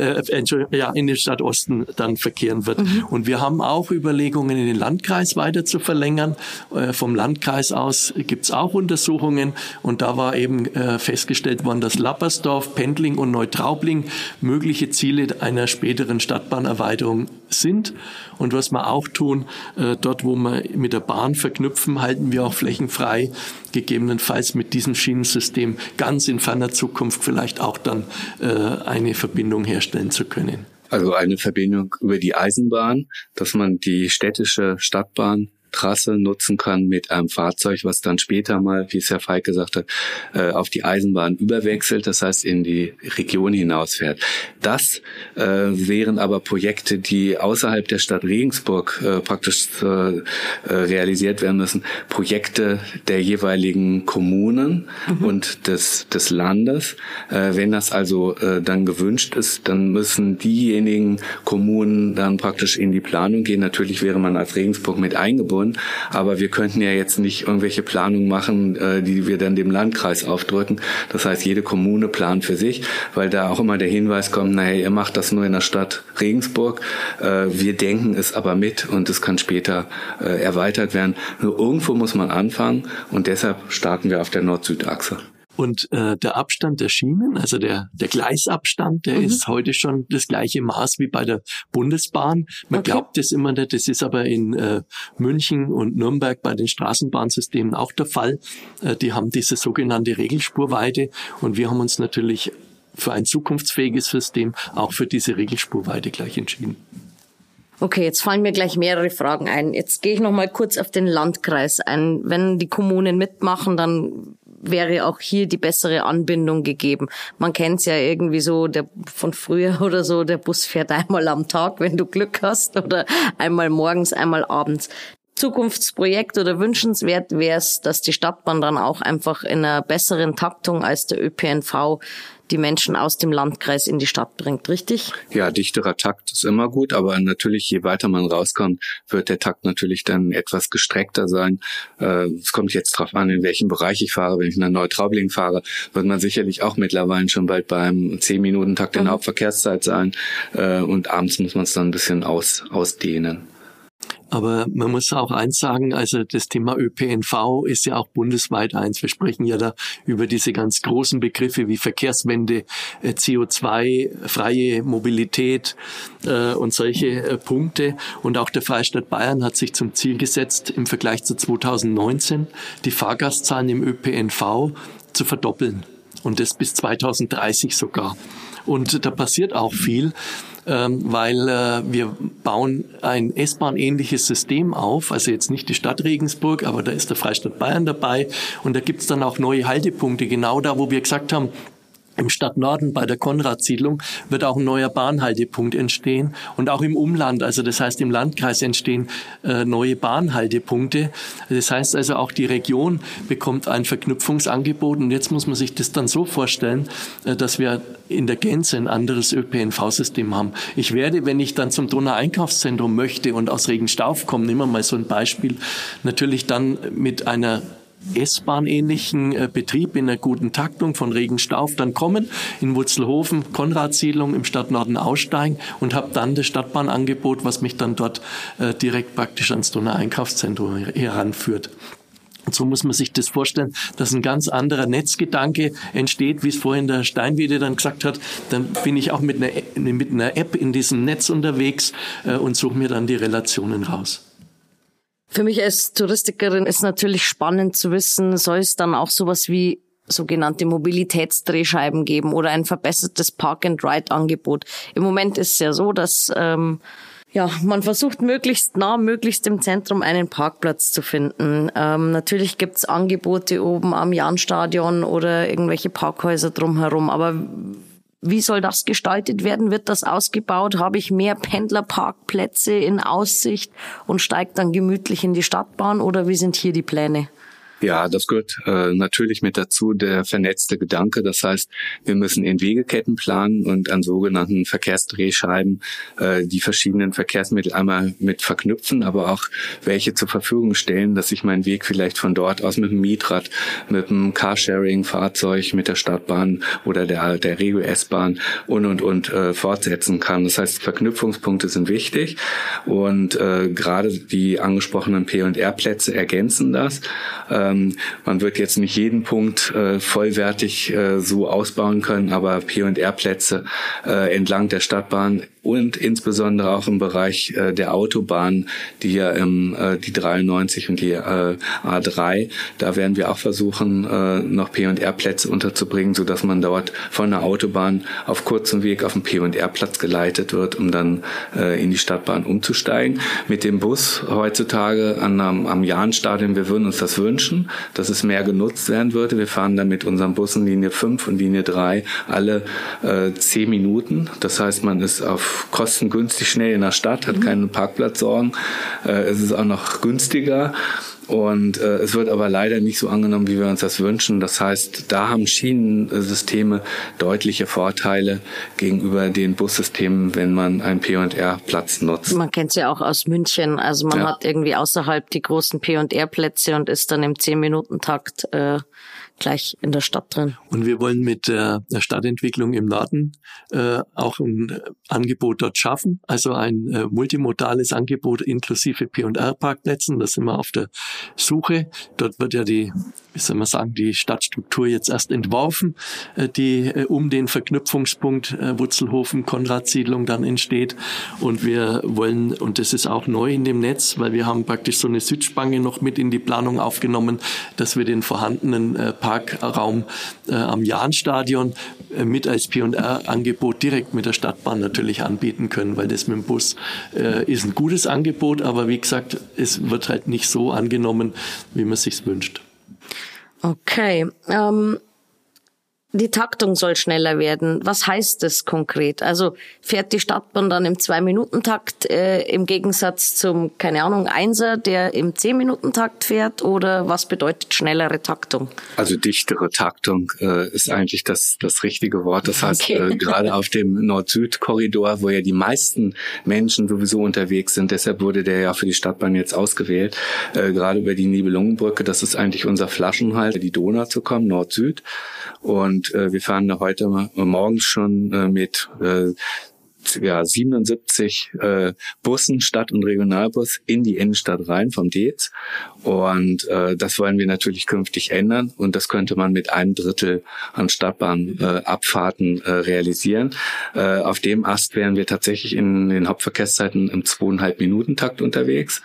äh, ja, in den Stadtosten dann verkehren wird. Mhm. Und wir haben auch Überlegungen, in den Landkreis weiter zu verlängern. Äh, vom Landkreis aus gibt's auch Untersuchungen und da war eben äh, festgestellt worden, dass Lappersdorf, Pendling und Neutraubling mögliche Ziele einer späteren Stadtbahnerweiterung sind. Und was wir auch tun, äh, dort wo wir mit der Bahn verknüpfen, halten wir auch flächenfrei, gegebenenfalls mit diesem Schienensystem ganz in ferner Zukunft vielleicht auch dann äh, eine Verbindung herstellen zu können. Also eine Verbindung über die Eisenbahn, dass man die städtische Stadtbahn Trasse nutzen kann mit einem Fahrzeug, was dann später mal, wie es Herr Feig gesagt hat, äh, auf die Eisenbahn überwechselt, das heißt in die Region hinausfährt. Das äh, wären aber Projekte, die außerhalb der Stadt Regensburg äh, praktisch realisiert werden müssen. Projekte der jeweiligen Kommunen mhm. und des, des Landes. Wenn das also dann gewünscht ist, dann müssen diejenigen Kommunen dann praktisch in die Planung gehen. Natürlich wäre man als Regensburg mit eingebunden Strukturen. Aber wir könnten ja jetzt nicht irgendwelche Planungen machen, äh, die wir dann dem Landkreis aufdrücken. Das heißt, jede Kommune plant für sich, weil da auch immer der Hinweis kommt, naja, ihr macht das nur in der Stadt Regensburg. Äh, wir denken es aber mit und es kann später äh, erweitert werden. Nur irgendwo muss man anfangen und deshalb starten wir auf der Nord-Süd-Achse. Und äh, der Abstand der Schienen, also der, der Gleisabstand, der mhm. ist heute schon das gleiche Maß wie bei der Bundesbahn. Man okay. glaubt es immer nicht, das ist aber in äh, München und Nürnberg bei den Straßenbahnsystemen auch der Fall. Äh, die haben diese sogenannte Regelspurweite und wir haben uns natürlich für ein zukunftsfähiges System auch für diese Regelspurweite gleich entschieden. Okay, jetzt fallen mir gleich mehrere Fragen ein. Jetzt gehe ich noch mal kurz auf den Landkreis ein. Wenn die Kommunen mitmachen, dann wäre auch hier die bessere Anbindung gegeben. Man kennt's ja irgendwie so der von früher oder so, der Bus fährt einmal am Tag, wenn du Glück hast, oder einmal morgens, einmal abends. Zukunftsprojekt oder wünschenswert wäre es, dass die Stadtbahn dann auch einfach in einer besseren Taktung als der ÖPNV die Menschen aus dem Landkreis in die Stadt bringt, richtig? Ja, dichterer Takt ist immer gut, aber natürlich, je weiter man rauskommt, wird der Takt natürlich dann etwas gestreckter sein. Äh, es kommt jetzt darauf an, in welchem Bereich ich fahre. Wenn ich nach Neutraubling fahre, wird man sicherlich auch mittlerweile schon bald beim 10-Minuten-Takt in der mhm. Hauptverkehrszeit sein. Äh, und abends muss man es dann ein bisschen aus, ausdehnen. Aber man muss auch eins sagen, also das Thema ÖPNV ist ja auch bundesweit eins. Wir sprechen ja da über diese ganz großen Begriffe wie Verkehrswende, äh, CO2, freie Mobilität äh, und solche äh, Punkte. Und auch der Freistaat Bayern hat sich zum Ziel gesetzt, im Vergleich zu 2019 die Fahrgastzahlen im ÖPNV zu verdoppeln. Und das bis 2030 sogar. Und da passiert auch viel weil äh, wir bauen ein S-Bahn-ähnliches System auf, also jetzt nicht die Stadt Regensburg, aber da ist der Freistaat Bayern dabei. Und da gibt es dann auch neue Haltepunkte, genau da, wo wir gesagt haben, Im Stadtnorden bei der Konradsiedlung wird auch ein neuer Bahnhaltepunkt entstehen und auch im Umland, also das heißt im Landkreis entstehen äh, neue Bahnhaltepunkte. Das heißt also auch die Region bekommt ein Verknüpfungsangebot und jetzt muss man sich das dann so vorstellen, äh, dass wir in der Gänze ein anderes ÖPNV-System haben. Ich werde, wenn ich dann zum Donau-Einkaufszentrum möchte und aus Regenstauf komme, nehmen wir mal so ein Beispiel, natürlich dann mit einer S-Bahn-ähnlichen äh, Betrieb in einer guten Taktung von Regenstauf dann kommen, in Wutzelhofen, Konradsiedlung im Stadtnorden aussteigen und habe dann das Stadtbahnangebot, was mich dann dort äh, direkt praktisch ans Donau Einkaufszentrum heranführt. Und so muss man sich das vorstellen, dass ein ganz anderer Netzgedanke entsteht, wie es vorhin der Steinwede dann gesagt hat. Dann bin ich auch mit einer, mit einer App in diesem Netz unterwegs äh, und suche mir dann die Relationen raus. Für mich als Touristikerin ist natürlich spannend zu wissen, soll es dann auch sowas wie sogenannte Mobilitätsdrehscheiben geben oder ein verbessertes Park-and-Ride-Angebot. Im Moment ist es ja so, dass ähm, ja, man versucht möglichst nah, möglichst im Zentrum einen Parkplatz zu finden. Ähm, natürlich gibt's Angebote oben am Jahnstadion oder irgendwelche Parkhäuser drumherum, aber wie soll das gestaltet werden? Wird das ausgebaut? Habe ich mehr Pendlerparkplätze in Aussicht und steige dann gemütlich in die Stadtbahn oder wie sind hier die Pläne? Ja, das gehört äh, natürlich mit dazu, der vernetzte Gedanke. Das heißt, wir müssen in Wegeketten planen und an sogenannten Verkehrsdrehscheiben äh, die verschiedenen Verkehrsmittel einmal mit verknüpfen, aber auch welche zur Verfügung stellen, dass ich meinen Weg vielleicht von dort aus mit dem Mietrad, mit dem Carsharing-Fahrzeug, mit der Stadtbahn oder der, der Regio-S-Bahn und, und, und äh, fortsetzen kann. Das heißt, Verknüpfungspunkte sind wichtig und äh, gerade die angesprochenen P&R-Plätze ergänzen das. Äh, ähm, man wird jetzt nicht jeden Punkt äh, vollwertig äh, so ausbauen können, aber P&R-Plätze äh, entlang der Stadtbahn und insbesondere auch im Bereich äh, der Autobahn, die ja im äh, die 93 und die äh, A3, da werden wir auch versuchen, äh, noch P&R-Plätze unterzubringen, so dass man dort von der Autobahn auf kurzem Weg auf den P&R-Platz geleitet wird, um dann äh, in die Stadtbahn umzusteigen. Mit dem Bus heutzutage an, am, am Jahnstadion, wir würden uns das wünschen, dass es mehr genutzt werden würde. Wir fahren dann mit unseren Bussen Linie 5 und Linie 3 alle äh, 10 Minuten. Das heißt, man ist auf kostengünstig schnell in der Stadt, hat mhm. keinen Parkplatzsorgen. Äh, es ist auch noch günstiger. Und äh, es wird aber leider nicht so angenommen, wie wir uns das wünschen. Das heißt, da haben Schienensysteme deutliche Vorteile gegenüber den Bussystemen, wenn man einen P&R-Platz nutzt. Man kennt es ja auch aus München. Also man ja. hat irgendwie außerhalb die großen P&R-Plätze und ist dann im 10-Minuten-Takt äh, gleich in der Stadt drin. Und wir wollen mit der Stadtentwicklung im Norden äh, auch ein Angebot dort schaffen, also ein äh, multimodales Angebot inklusive P&R-Parkplätzen. Da sind wir auf der Suche. Dort wird ja die, wie soll man sagen, die Stadtstruktur jetzt erst entworfen, äh, die äh, um den Verknüpfungspunkt äh, Wurzelhofen, Konradsiedlung dann entsteht. Und wir wollen, und das ist auch neu in dem Netz, weil wir haben praktisch so eine Südspange noch mit in die Planung aufgenommen, dass wir den vorhandenen Parkraum am Jahnstadion mit als P&R-Angebot direkt mit der Stadtbahn natürlich anbieten können, weil das mit dem Bus ist ein gutes Angebot, aber wie gesagt, es wird halt nicht so angenommen, wie man sich wünscht. Okay. Ähm, die Taktung soll schneller werden. Was heißt das konkret? Also fährt die Stadtbahn dann im Zwei-Minuten-Takt äh, im Gegensatz zum, keine Ahnung, Einser, der im Zehn-Minuten-Takt fährt? Oder was bedeutet schnellere Taktung? Also dichtere Taktung äh, ist eigentlich das, das richtige Wort. Das heißt, okay. äh, gerade auf dem Nord-Süd-Korridor, wo ja die meisten Menschen sowieso unterwegs sind, deshalb wurde der ja für die Stadtbahn jetzt ausgewählt, äh, gerade über die Nibelungenbrücke, das ist eigentlich unser Flaschenhalt, die Donau zu kommen, Nord-Süd. Und äh, wir fahren da heute morgens schon äh, mit äh, ja, 77 äh, Bussen, Stadt- und Regionalbus in die Innenstadt rein vom Dez. Und äh, das wollen wir natürlich künftig ändern. Und das könnte man mit einem Drittel an Stadtbahnabfahrten äh, äh, realisieren. Äh, auf dem Ast wären wir tatsächlich in den Hauptverkehrszeiten im zweieinhalb Minuten Takt unterwegs.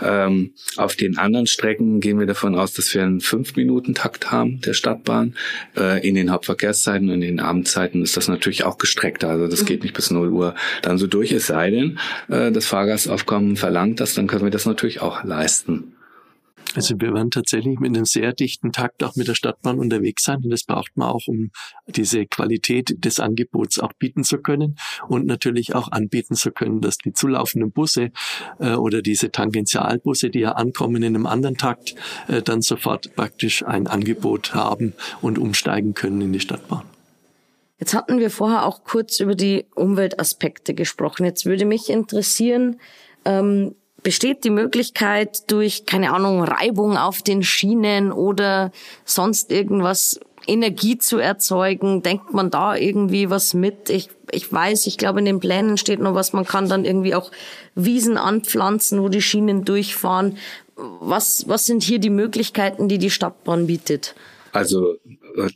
Ähm, auf den anderen Strecken gehen wir davon aus, dass wir einen fünf Minuten Takt haben der Stadtbahn. Äh, in den Hauptverkehrszeiten und in den Abendzeiten ist das natürlich auch gestreckter. Also das geht nicht bis 0 Uhr dann so durch. Es sei denn, äh, das Fahrgastaufkommen verlangt das, dann können wir das natürlich auch leisten. Also wir werden tatsächlich mit einem sehr dichten Takt auch mit der Stadtbahn unterwegs sein und das braucht man auch, um diese Qualität des Angebots auch bieten zu können und natürlich auch anbieten zu können, dass die zulaufenden Busse äh, oder diese Tangentialbusse, die ja ankommen in einem anderen Takt, äh, dann sofort praktisch ein Angebot haben und umsteigen können in die Stadtbahn. Jetzt hatten wir vorher auch kurz über die Umweltaspekte gesprochen. Jetzt würde mich interessieren, ähm, besteht die Möglichkeit durch, keine Ahnung, Reibung auf den Schienen oder sonst irgendwas Energie zu erzeugen? Denkt man da irgendwie was mit? Ich, ich weiß, ich glaube, in den Plänen steht noch was, man kann dann irgendwie auch Wiesen anpflanzen, wo die Schienen durchfahren. Was, was sind hier die Möglichkeiten, die die Stadtbahn bietet? Also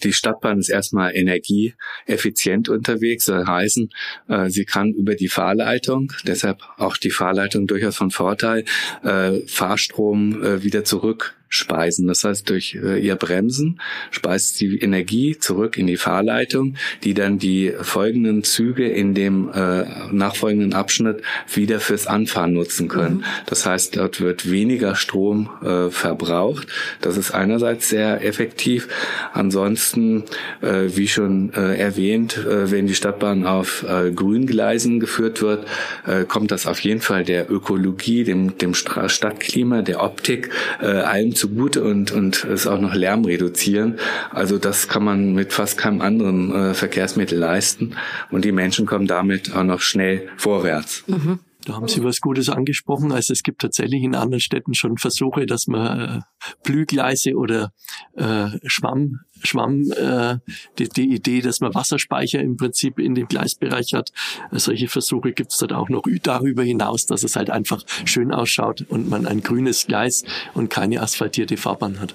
die Stadtbahn ist erstmal energieeffizient unterwegs, soll heißen, äh, sie kann über die Fahrleitung, deshalb auch die Fahrleitung durchaus von Vorteil, äh, Fahrstrom äh, wieder zurück speisen. Das heißt, durch äh, ihr Bremsen speist die Energie zurück in die Fahrleitung, die dann die folgenden Züge in dem äh, nachfolgenden Abschnitt wieder fürs Anfahren nutzen können. Mhm. Das heißt, dort wird weniger Strom äh, verbraucht. Das ist einerseits sehr effektiv. Ansonsten, äh, wie schon äh, erwähnt, äh, wenn die Stadtbahn auf äh, Grüngleisen geführt wird, äh, kommt das auf jeden Fall der Ökologie, dem, dem Stadtklima, der Optik, äh, allem zu zugute und, und es auch noch Lärm reduzieren. Also das kann man mit fast keinem anderen äh, Verkehrsmittel leisten und die Menschen kommen damit auch noch schnell vorwärts. Mhm. Da haben Sie was Gutes angesprochen. Also es gibt tatsächlich in anderen Städten schon Versuche, dass man äh, Blühgleise oder äh, Schwamm, Schwamm, äh, die, die Idee, dass man Wasserspeicher im Prinzip in dem Gleisbereich hat. Solche Versuche gibt es dort auch noch darüber hinaus, dass es halt einfach schön ausschaut und man ein grünes Gleis und keine asphaltierte Fahrbahn hat.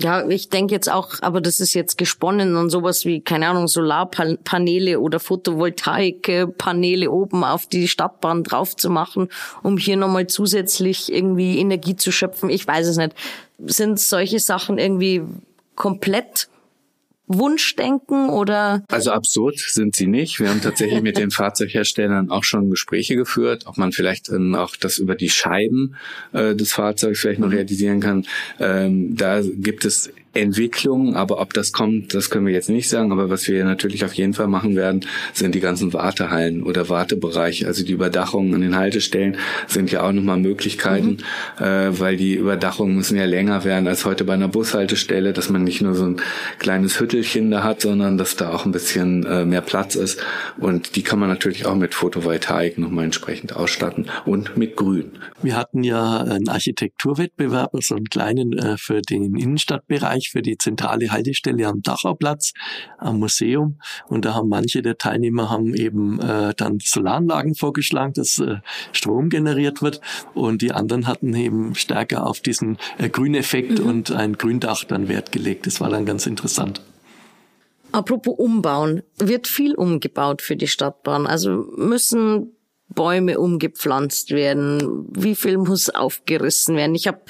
Ja, ich denke jetzt auch, aber das ist jetzt gesponnen und sowas wie, keine Ahnung, Solarpaneele oder Photovoltaikpaneele oben auf die Stadtbahn drauf zu machen, um hier nochmal zusätzlich irgendwie Energie zu schöpfen. Ich weiß es nicht. Sind solche Sachen irgendwie komplett Wunschdenken oder? Also absurd sind sie nicht. Wir haben tatsächlich mit den Fahrzeugherstellern auch schon Gespräche geführt, ob man vielleicht ähm, auch das über die Scheiben äh, des Fahrzeugs vielleicht noch mhm. realisieren kann. Ähm, da gibt es Entwicklung, aber ob das kommt, das können wir jetzt nicht sagen. Aber was wir natürlich auf jeden Fall machen werden, sind die ganzen Wartehallen oder Wartebereiche. Also die Überdachungen an den Haltestellen sind ja auch nochmal Möglichkeiten, mhm. äh, weil die Überdachungen müssen ja länger werden als heute bei einer Bushaltestelle, dass man nicht nur so ein kleines Hüttelchen da hat, sondern dass da auch ein bisschen äh, mehr Platz ist. Und die kann man natürlich auch mit Photovoltaik nochmal entsprechend ausstatten und mit Grün. Wir hatten ja einen Architekturwettbewerb, so einen kleinen äh, für den Innenstadtbereich Bereich für die zentrale Haltestelle am Dachauplatz am Museum. Und da haben manche der Teilnehmer haben eben äh, dann Solaranlagen vorgeschlagen, dass äh, Strom generiert wird. Und die anderen hatten eben stärker auf diesen äh, Grüneffekt mhm. und ein Gründach dann Wert gelegt. Das war dann ganz interessant. Apropos Umbauen, wird viel umgebaut für die Stadtbahn. Also müssen Bäume umgepflanzt werden? Wie viel muss aufgerissen werden? Ich habe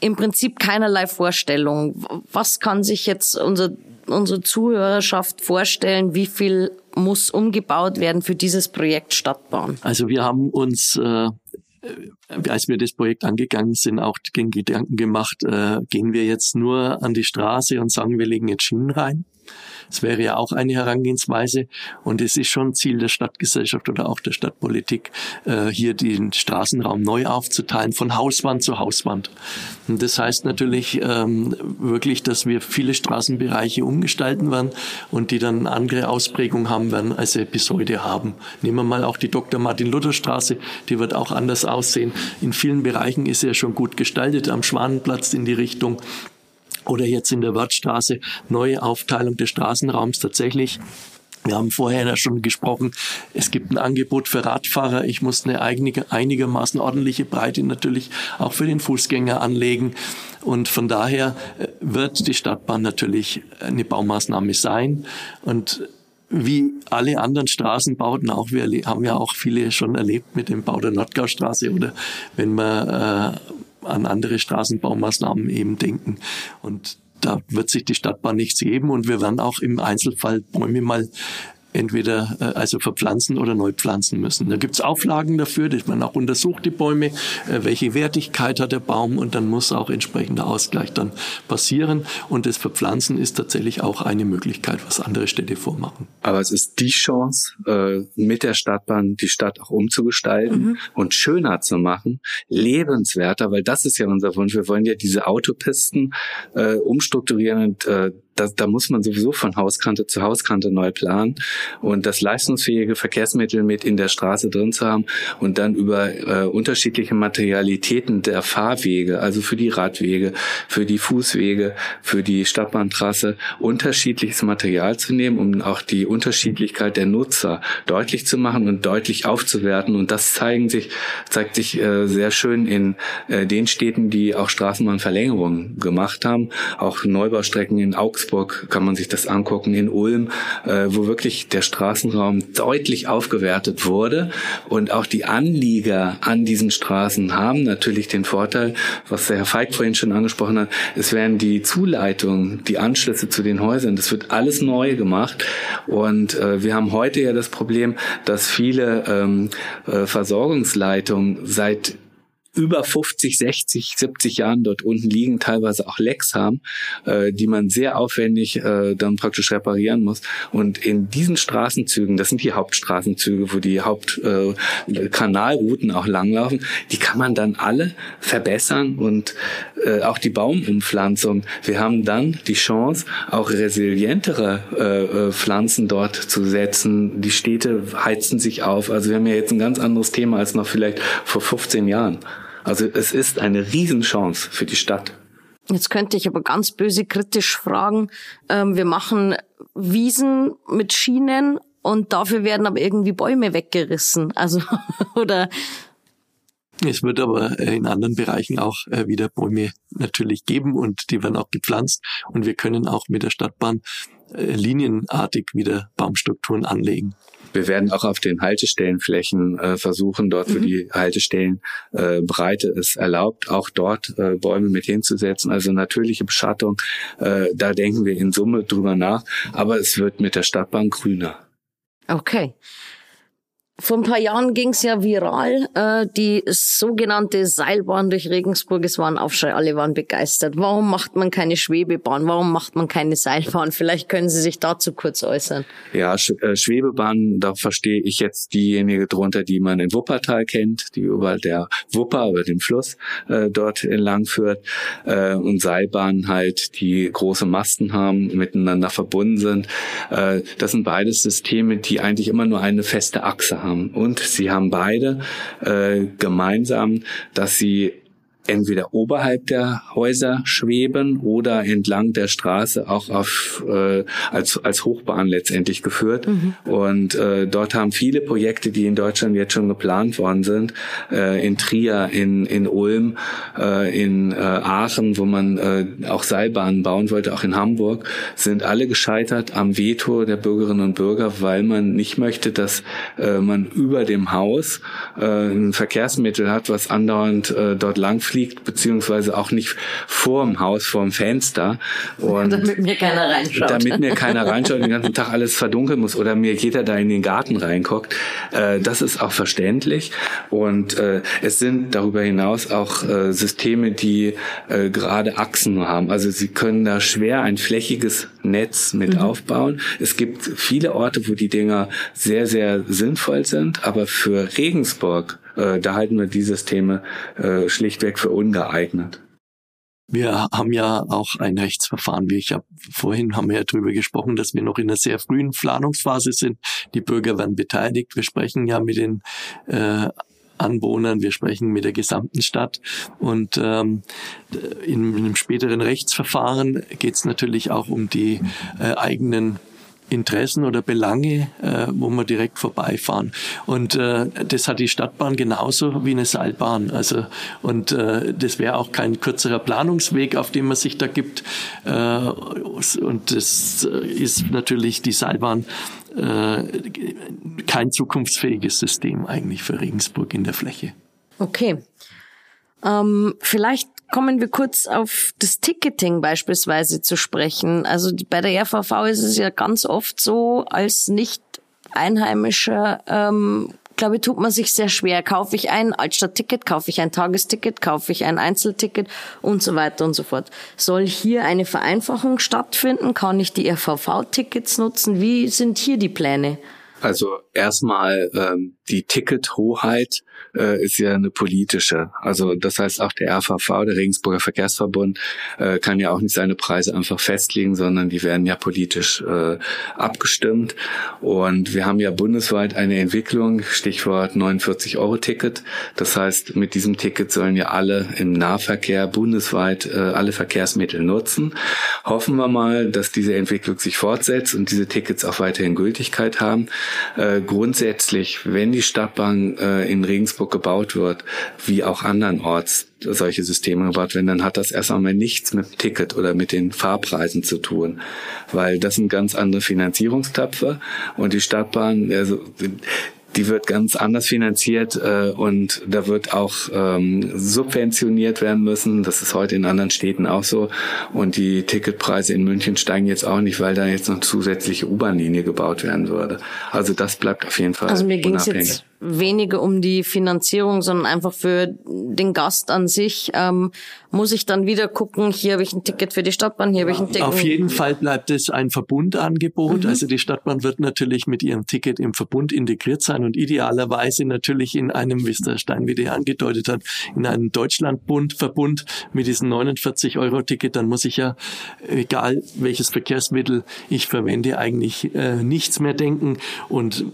im Prinzip keinerlei Vorstellung. Was kann sich jetzt unser, unsere Zuhörerschaft vorstellen? Wie viel muss umgebaut werden für dieses Projekt Stadtbahn? Also wir haben uns äh als wir das Projekt angegangen sind, auch den Gedanken gemacht, äh, gehen wir jetzt nur an die Straße und sagen, wir legen jetzt Schienen rein. Das wäre ja auch eine Herangehensweise. Und es ist schon Ziel der Stadtgesellschaft oder auch der Stadtpolitik, äh, hier den Straßenraum neu aufzuteilen, von Hauswand zu Hauswand. Und das heißt natürlich ähm, wirklich, dass wir viele Straßenbereiche umgestalten werden und die dann andere Ausprägung haben werden, als sie bis heute haben. Nehmen wir mal auch die Dr. Martin-Luther-Straße, die wird auch anders aussehen. In vielen Bereichen ist sie ja schon gut gestaltet, am Schwanenplatz in die Richtung oder jetzt in der Wörthstraße neue Aufteilung des Straßenraums tatsächlich. Wir haben vorher ja schon gesprochen, es gibt ein Angebot für Radfahrer. Ich muss eine einige, einigermaßen ordentliche Breite natürlich auch für den Fußgänger anlegen. Und von daher äh, wird die Stadtbahn natürlich eine Baumaßnahme sein. Und wie alle anderen Straßenbauten, auch wir haben ja auch viele schon erlebt mit dem Bau der Nordgaustraße oder wenn man äh, an andere Straßenbaumaßnahmen eben denken. Und da wird sich die Stadtbahn nichts geben und wir werden auch im Einzelfall Bäume mal entweder äh, also verpflanzen oder neu pflanzen müssen. Da gibt's Auflagen dafür, dass man auch untersucht die Bäume, äh, welche Wertigkeit hat der Baum und dann muss auch entsprechender Ausgleich dann passieren. Und das Verpflanzen ist tatsächlich auch eine Möglichkeit, was andere Städte vormachen. Aber es ist die Chance, äh, mit der Stadtbahn die Stadt auch umzugestalten mhm. und schöner zu machen, lebenswerter, weil das ist ja unser Wunsch. Wir wollen ja diese Autopisten äh, umstrukturieren und äh, da, da muss man sowieso von Hauskante zu Hauskante neu planen und das leistungsfähige Verkehrsmittel mit in der Straße drin zu haben und dann über äh, unterschiedliche Materialitäten der Fahrwege, also für die Radwege, für die Fußwege, für die Stadtbahntrasse unterschiedliches Material zu nehmen, um auch die Unterschiedlichkeit der Nutzer deutlich zu machen und deutlich aufzuwerten. Und das zeigen sich zeigt sich äh, sehr schön in äh, den Städten, die auch Straßenbahnverlängerungen gemacht haben, auch Neubaustrecken in Augsburg Augsburg kann man sich das angucken, in Ulm, äh, wo wirklich der Straßenraum deutlich aufgewertet wurde. Und auch die Anlieger an diesen Straßen haben natürlich den Vorteil, was der Herr Feig vorhin schon angesprochen hat, es werden die Zuleitungen, die Anschlüsse zu den Häusern, das wird alles neu gemacht. Und äh, wir haben heute ja das Problem, dass viele ähm, äh, Versorgungsleitungen seit über 50, 60, 70 Jahren dort unten liegen, teilweise auch Lecks haben, äh, die man sehr aufwendig äh, dann praktisch reparieren muss. Und in diesen Straßenzügen, das sind die Hauptstraßenzüge, wo die Hauptkanalrouten äh, auch langlaufen, die kann man dann alle verbessern und äh, auch die Baumumpflanzung. Wir haben dann die Chance, auch resilientere äh, äh Pflanzen dort zu setzen. Die Städte heizen sich auf. Also wir haben ja jetzt ein ganz anderes Thema als noch vielleicht vor 15 Jahren. Also es ist eine Riesenchance für die Stadt. Jetzt könnte ich aber ganz böse kritisch fragen, ähm, wir machen Wiesen mit Schienen und dafür werden aber irgendwie Bäume weggerissen. Also, oder es wird aber in anderen Bereichen auch äh, wieder Bäume natürlich geben und die werden auch gepflanzt und wir können auch mit der Stadtbahn äh, linienartig wieder Baumstrukturen anlegen. Wir werden auch auf den Haltestellenflächen äh, versuchen, dort, wo mhm. die Haltestellenbreite äh, es erlaubt, auch dort äh, Bäume mit hinzusetzen. Also natürliche Beschattung, äh, da denken wir in Summe drüber nach. Aber es wird mit der Stadtbahn grüner. Okay. Vor ein paar Jahren ging es ja viral, äh, die sogenannte Seilbahn durch Regensburg. Es war ein Aufschrei, alle waren begeistert. Warum macht man keine Schwebebahn? Warum macht man keine Seilbahn? Vielleicht können Sie sich dazu kurz äußern. Ja, äh, Schwebebahn, da verstehe ich jetzt diejenige drunter, die man in Wuppertal kennt, die über der Wupper, über dem Fluss äh, dort entlang führt. Äh, und Seilbahnen halt, die große Masten haben, miteinander verbunden sind. Äh, das sind beides Systeme, die eigentlich immer nur eine feste Achse haben Und sie haben beide äh, gemeinsam, dass sie entweder oberhalb der Häuser schweben oder entlang der Straße auch auf äh, als als Hochbahn letztendlich geführt mhm. und äh, dort haben viele Projekte, die in Deutschland jetzt schon geplant worden sind, äh, in Trier, in in Ulm, äh, in äh, Aachen, wo man äh, auch Seilbahnen bauen wollte, auch in Hamburg, sind alle gescheitert am Veto der Bürgerinnen und Bürger, weil man nicht möchte, dass äh, man über dem Haus äh, ein Verkehrsmittel hat, was andauernd äh, dort langfliegt fliegt, beziehungsweise auch nicht vorm Haus, vorm Fenster. Und damit mir keiner reinschaut. Damit mir keiner reinschaut und den ganzen Tag alles verdunkeln muss oder mir jeder da in den Garten reinguckt. Äh, das ist auch verständlich. Und äh, es sind darüber hinaus auch äh, Systeme, die äh, gerade Achsen haben. Also sie können da schwer ein flächiges Netz mit mhm. aufbauen. Es gibt viele Orte, wo die Dinger sehr, sehr sinnvoll sind, aber für Regensburg äh, da halten wir die Systeme äh, schlichtweg für ungeeignet. Wir haben ja auch ein Rechtsverfahren. Wie ich habe vorhin haben wir ja darüber gesprochen, dass wir noch in einer sehr frühen Planungsphase sind. Die Bürger werden beteiligt. Wir sprechen ja mit den äh, Anwohnern, wir sprechen mit der gesamten Stadt. Und ähm, in, in einem späteren Rechtsverfahren geht es natürlich auch um die äh, eigenen Interessen oder Belange, äh, wo wir direkt vorbeifahren. Und äh, das hat die Stadtbahn genauso wie eine Seilbahn. Also und äh, das wäre auch kein kürzerer Planungsweg, auf dem man sich da gibt. Äh, und das ist natürlich die Seilbahn äh, kein zukunftsfähiges System eigentlich für Regensburg in der Fläche. Okay. Ähm, vielleicht kommen wir kurz auf das Ticketing beispielsweise zu sprechen. Also bei der RVV ist es ja ganz oft so, als nicht Einheimischer ähm, glaube ich, tut man sich sehr schwer. Kaufe ich ein Altstadtticket, kaufe ich ein Tagesticket, kaufe ich ein Einzelticket und so weiter und so fort. Soll hier eine Vereinfachung stattfinden? Kann ich die RVV-Tickets nutzen? Wie sind hier die Pläne? Also erstmal ähm, die Tickethoheit äh, ist ja eine politische. Also das heißt auch der RVV, der Regensburger Verkehrsverbund, äh, kann ja auch nicht seine Preise einfach festlegen, sondern die werden ja politisch äh, abgestimmt. Und wir haben ja bundesweit eine Entwicklung, Stichwort 49-Euro-Ticket. Das heißt, mit diesem Ticket sollen ja alle im Nahverkehr bundesweit äh, alle Verkehrsmittel nutzen. Hoffen wir mal, dass diese Entwicklung sich fortsetzt und diese Tickets auch weiterhin Gültigkeit haben. Äh, grundsätzlich, wenn die Stadtbahn äh, in Regensburg gebaut wird, wie auch andernorts solche Systeme gebaut werden, dann hat das erst einmal nichts mit dem Ticket oder mit den Fahrpreisen zu tun, weil das sind ganz andere Finanzierungstöpfe und die Stadtbahn, also die wird ganz anders finanziert äh, und da wird auch ähm, subventioniert werden müssen. Das ist heute in anderen Städten auch so. Und die Ticketpreise in München steigen jetzt auch nicht, weil da jetzt noch zusätzliche U-Bahn-Linie gebaut werden würde. Also das bleibt auf jeden Fall. Also mir es jetzt weniger um die Finanzierung, sondern einfach für den Gast an sich. Ähm, muss ich dann wieder gucken, hier habe ich ein Ticket für die Stadtbahn, hier habe ich ein Ticket. Auf jeden Fall bleibt es ein Verbundangebot. Mhm. Also die Stadtbahn wird natürlich mit ihrem Ticket im Verbund integriert sein und idealerweise natürlich in einem, wie es der Steinwede angedeutet hat, in einem Deutschlandbund Verbund mit diesem 49 Euro Ticket. Dann muss ich ja, egal welches Verkehrsmittel ich verwende, eigentlich äh, nichts mehr denken und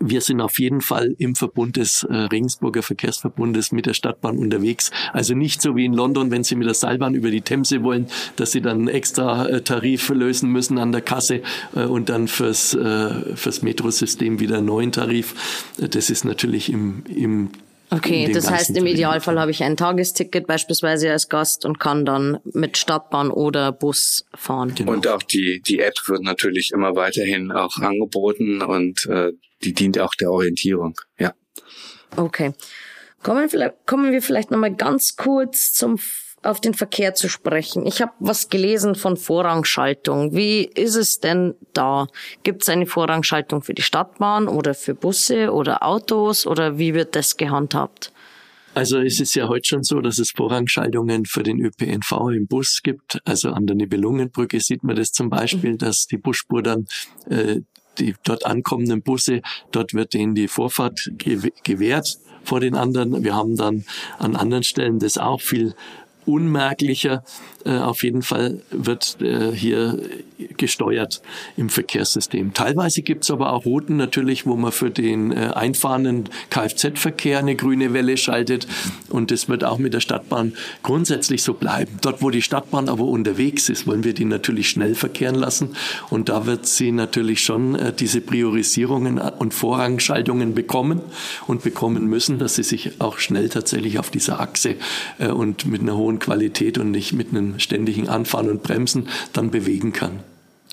wir sind auf jeden Fall im Verbund des äh, Regensburger Verkehrsverbundes mit der Stadtbahn unterwegs. Also nicht so wie in London, wenn Sie mit der Seilbahn über die Themse wollen, dass Sie dann einen extra äh, Tarif lösen müssen an der Kasse äh, und dann fürs, äh, fürs Metrosystem wieder einen neuen Tarif. Das ist natürlich im, im Okay, das heißt, im Idealfall habe ich ein Tagesticket beispielsweise als Gast und kann dann mit Stadtbahn oder Bus fahren. Genau. Und auch die, die App wird natürlich immer weiterhin auch angeboten und äh, die dient auch der Orientierung. Ja. Okay. Kommen, vielleicht, kommen wir vielleicht nochmal ganz kurz zum auf den Verkehr zu sprechen. Ich habe was gelesen von Vorrangschaltung. Wie ist es denn da? Gibt es eine Vorrangschaltung für die Stadtbahn oder für Busse oder Autos oder wie wird das gehandhabt? Also es ist ja heute schon so, dass es Vorrangschaltungen für den ÖPNV im Bus gibt. Also an der Nibelungenbrücke sieht man das zum Beispiel, dass die Busspur dann äh, die dort ankommenden Busse, dort wird denen die Vorfahrt gewährt vor den anderen. Wir haben dann an anderen Stellen das auch viel unmerklicher. Äh, auf jeden Fall wird äh, hier gesteuert im Verkehrssystem. Teilweise gibt es aber auch Routen natürlich, wo man für den äh, einfahrenden Kfz-Verkehr eine grüne Welle schaltet. Und das wird auch mit der Stadtbahn grundsätzlich so bleiben. Dort, wo die Stadtbahn aber unterwegs ist, wollen wir die natürlich schnell verkehren lassen. Und da wird sie natürlich schon diese Priorisierungen und Vorrangschaltungen bekommen und bekommen müssen, dass sie sich auch schnell tatsächlich auf dieser Achse und mit einer hohen hohen Qualität und nicht mit einem ständigen Anfahren und Bremsen dann bewegen kann.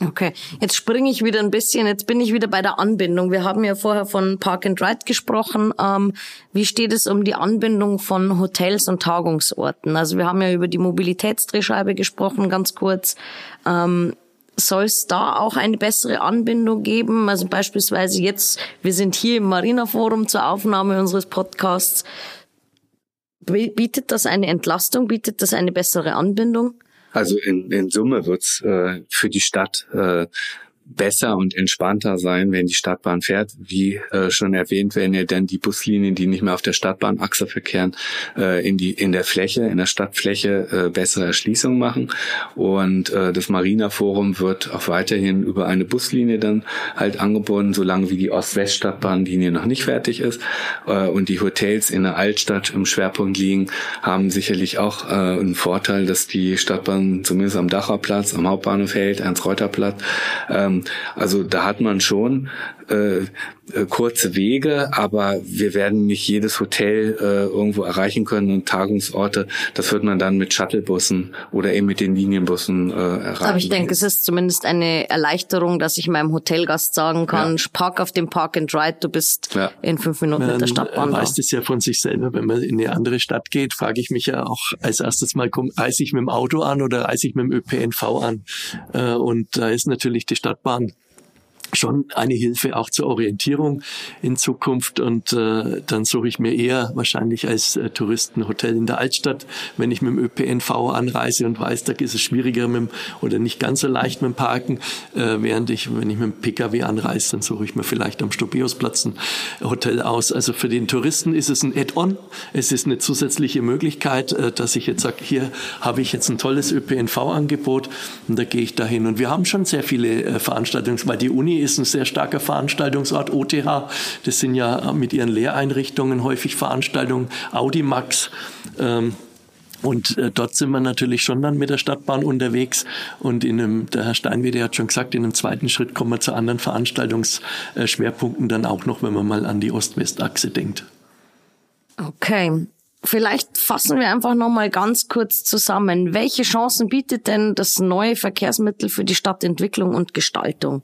Okay, jetzt springe ich wieder ein bisschen. Jetzt bin ich wieder bei der Anbindung. Wir haben ja vorher von Park and Ride gesprochen. Ähm, wie steht es um die Anbindung von Hotels und Tagungsorten? Also wir haben ja über die Mobilitätsdrehscheibe gesprochen, ganz kurz. Ähm, soll es da auch eine bessere Anbindung geben? Also beispielsweise jetzt, wir sind hier im Marina Forum zur Aufnahme unseres Podcasts. Bietet das eine Entlastung? Bietet das eine bessere Anbindung? Also in, in Summe wird's äh, für die Stadt äh, besser und entspannter sein, wenn die Stadtbahn fährt. Wie äh, schon erwähnt, werden ja dann die Buslinien, die nicht mehr auf der Stadtbahnachse verkehren, äh, in die in der Fläche, in der Stadtfläche äh, bessere Erschließung machen. Und äh, das Marina Forum wird auch weiterhin über eine Buslinie dann halt angebunden, solange wie die Ost-West-Stadtbahnlinie noch nicht fertig ist. Äh, und die Hotels in der Altstadt im Schwerpunkt liegen, haben sicherlich auch äh, einen Vorteil, dass die Stadtbahn zumindest am Dacherplatz, am Hauptbahnhof hält, Ernst-Reuter-Platz, ähm, also da hat man schon äh, äh, kurze Wege, aber wir werden nicht jedes Hotel äh, irgendwo erreichen können und Tagungsorte. Das wird man dann mit Shuttlebussen oder eben mit den Linienbussen äh, erreichen. Aber ich denke, es ist zumindest eine Erleichterung, dass ich meinem Hotelgast sagen kann, ja. park auf dem Park and Ride, du bist ja. in fünf Minuten man mit der Stadtbahn. Man weiß das ja von sich selber, wenn man in eine andere Stadt geht, frage ich mich ja auch als erstes mal, komm, reise ich mit dem Auto an oder reise ich mit dem ÖPNV an? Äh, und da ist natürlich die Stadtbahn schon eine Hilfe auch zur Orientierung in Zukunft und äh, dann suche ich mir eher wahrscheinlich als äh, Touristenhotel in der Altstadt, wenn ich mit dem ÖPNV anreise und weiß, da ist es schwieriger mit dem, oder nicht ganz so leicht mit dem Parken, äh, während ich, wenn ich mit dem Pkw anreise, dann suche ich mir vielleicht am Stobeusplatz ein Hotel aus. Also für den Touristen ist es ein Add-on, es ist eine zusätzliche Möglichkeit, äh, dass ich jetzt sage, hier habe ich jetzt ein tolles ÖPNV-Angebot und da gehe ich dahin. Und wir haben schon sehr viele äh, Veranstaltungen, weil die Uni ist ein sehr starker Veranstaltungsort, OTH, das sind ja mit ihren Lehreinrichtungen häufig Veranstaltungen, Audimax. Ähm, und äh, dort sind wir natürlich schon dann mit der Stadtbahn unterwegs. Und in einem, der Herr Steinwede hat schon gesagt, in einem zweiten Schritt kommen wir zu anderen Veranstaltungsschwerpunkten dann auch noch, wenn man mal an die Ost-West-Achse denkt. Okay. Vielleicht fassen wir einfach nochmal ganz kurz zusammen. Welche Chancen bietet denn das neue Verkehrsmittel für die Stadtentwicklung und Gestaltung?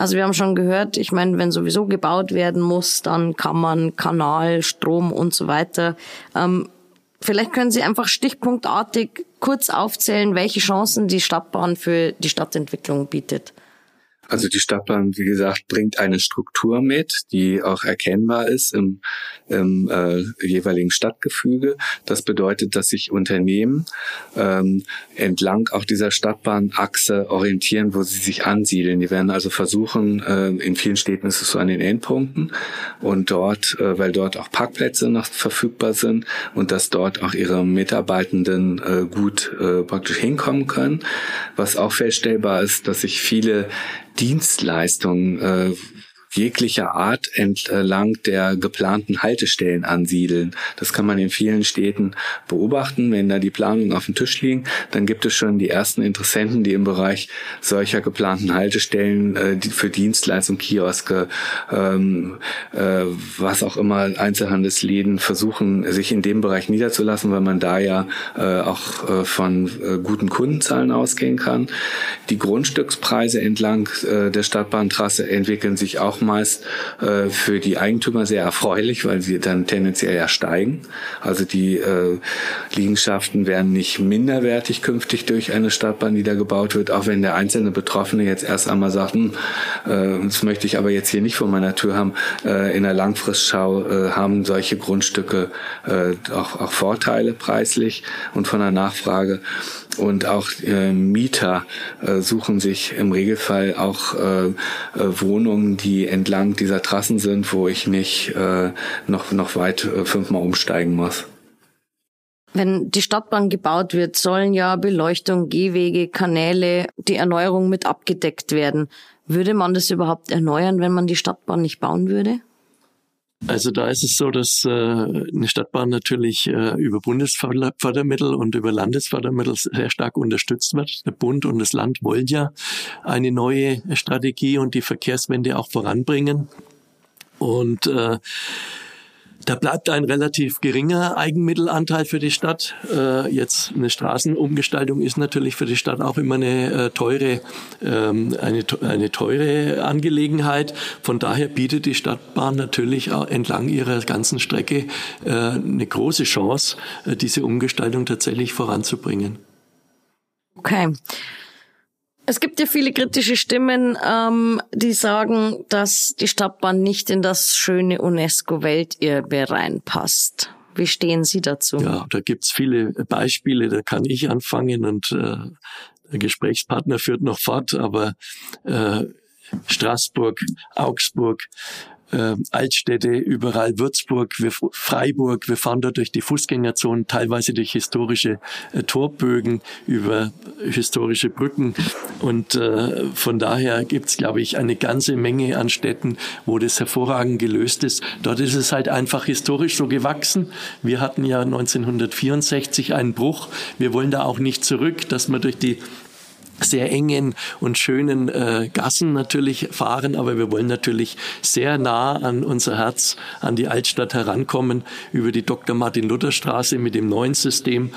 Also wir haben schon gehört, ich meine, wenn sowieso gebaut werden muss, dann kann man Kanal, Strom und so weiter. Ähm, vielleicht können Sie einfach stichpunktartig kurz aufzählen, welche Chancen die Stadtbahn für die Stadtentwicklung bietet. Also die Stadtplan, wie gesagt, bringt eine Struktur mit, die auch erkennbar ist im, im äh, jeweiligen Stadtgefüge. Das bedeutet, dass sich Unternehmen ähm, entlang auch dieser Stadtbahnachse orientieren, wo sie sich ansiedeln. Die werden also versuchen, äh, in vielen Städten ist es so an den Endpunkten und dort, äh, weil dort auch Parkplätze noch verfügbar sind und dass dort auch ihre Mitarbeitenden äh, gut äh, praktisch hinkommen können. Was auch feststellbar ist, dass sich viele Dienstleistungen äh, jeglicher Art entlang der geplanten Haltestellen ansiedeln. Das kann man in vielen Städten beobachten. Wenn da die Planungen auf dem Tisch liegen, dann gibt es schon die ersten Interessenten, die im Bereich solcher geplanten Haltestellen äh, für Dienstleistungen, Kioske, ähm, äh, was auch immer, Einzelhandelsläden versuchen, sich in dem Bereich niederzulassen, weil man da ja äh, auch äh, von äh, guten Kundenzahlen ausgehen kann. Die Grundstückspreise entlang äh, der Stadtbahntrasse entwickeln sich auch meist äh, für die Eigentümer sehr erfreulich, weil sie dann tendenziell ja steigen. Also die äh, Liegenschaften werden nicht minderwertig künftig durch eine Stadtbahn, die da gebaut wird, auch wenn der einzelne Betroffene jetzt erst einmal sagt, hm, äh, das möchte ich aber jetzt hier nicht vor meiner Tür haben. Äh, in der Langfristschau äh, haben solche Grundstücke äh, auch, auch Vorteile preislich und von der Nachfrage. Und auch äh, Mieter äh, suchen sich im Regelfall auch äh, äh, Wohnungen, die entlang dieser Trassen sind, wo ich nicht äh, noch, noch weit äh, fünfmal umsteigen muss. Wenn die Stadtbahn gebaut wird, sollen ja Beleuchtung, Gehwege, Kanäle, die Erneuerung mit abgedeckt werden. Würde man das überhaupt erneuern, wenn man die Stadtbahn nicht bauen würde? Also da ist es so, dass äh, eine Stadtbahn natürlich äh, über Bundesfördermittel und über Landesfördermittel sehr stark unterstützt wird. Der Bund und das Land wollen ja eine neue Strategie und die Verkehrswende auch voranbringen. Und äh, da bleibt ein relativ geringer Eigenmittelanteil für die Stadt. Äh, jetzt eine Straßenumgestaltung ist natürlich für die Stadt auch immer eine äh, teure, ähm, eine, eine teure Angelegenheit. Von daher bietet die Stadtbahn natürlich entlang ihrer ganzen Strecke äh, eine große Chance, äh, diese Umgestaltung tatsächlich voranzubringen. Okay. Es gibt ja viele kritische Stimmen, ähm, die sagen, dass die Stadtbahn nicht in das schöne UNESCO-Welterbe reinpasst. Wie stehen Sie dazu? Ja, da gibt's viele Beispiele, da kann ich anfangen und äh, der Gesprächspartner führt noch fort, aber äh, Straßburg, Augsburg, äh, Altstädte, überall Würzburg, wir, Freiburg. Wir fahren dort durch die Fußgängerzone, teilweise durch historische äh, Torbögen, über historische Brücken. Und äh, von daher gibt's, glaube ich, eine ganze Menge an Städten, wo das hervorragend gelöst ist. Dort ist es halt einfach historisch so gewachsen. Wir hatten ja 1964 einen Bruch. Wir wollen da auch nicht zurück, dass man durch die sehr engen und schönen äh, Gassen natürlich fahren, aber wir wollen natürlich sehr nah an unser Herz, an die Altstadt herankommen über die Dr. Martin Luther Straße mit dem neuen System.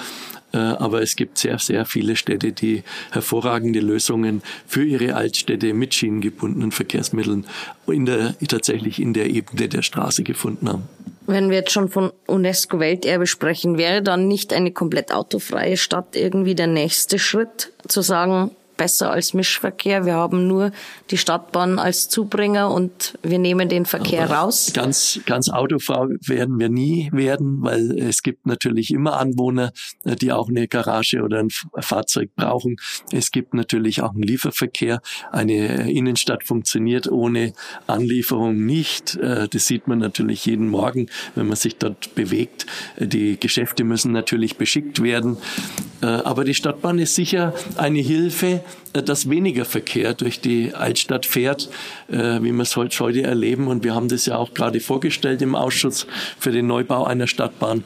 Äh, aber es gibt sehr, sehr viele Städte, die hervorragende Lösungen für ihre Altstädte mit schienengebundenen Verkehrsmitteln in der, tatsächlich in der Ebene der Straße gefunden haben. Wenn wir jetzt schon von UNESCO-Welterbe sprechen, wäre dann nicht eine komplett autofreie Stadt irgendwie der nächste Schritt, zu sagen, besser als Mischverkehr. Wir haben nur die Stadtbahn als Zubringer und wir nehmen den Verkehr Aber raus. Ganz, ganz autofrau werden wir nie werden, weil es gibt natürlich immer Anwohner, äh, die auch eine Garage oder ein Fahrzeug brauchen. Es gibt natürlich auch einen Lieferverkehr. Eine Innenstadt funktioniert ohne Anlieferung nicht. Äh, das sieht man natürlich jeden Morgen, wenn man sich dort bewegt. Die Geschäfte müssen natürlich beschickt werden. Äh, aber die Stadtbahn ist sicher eine Hilfe, äh, dass weniger Verkehr durch die Altstadt fährt, äh, wie wir es heute erleben. Und wir haben das ja auch gerade vorgestellt im Ausschuss für den Neubau einer Stadtbahn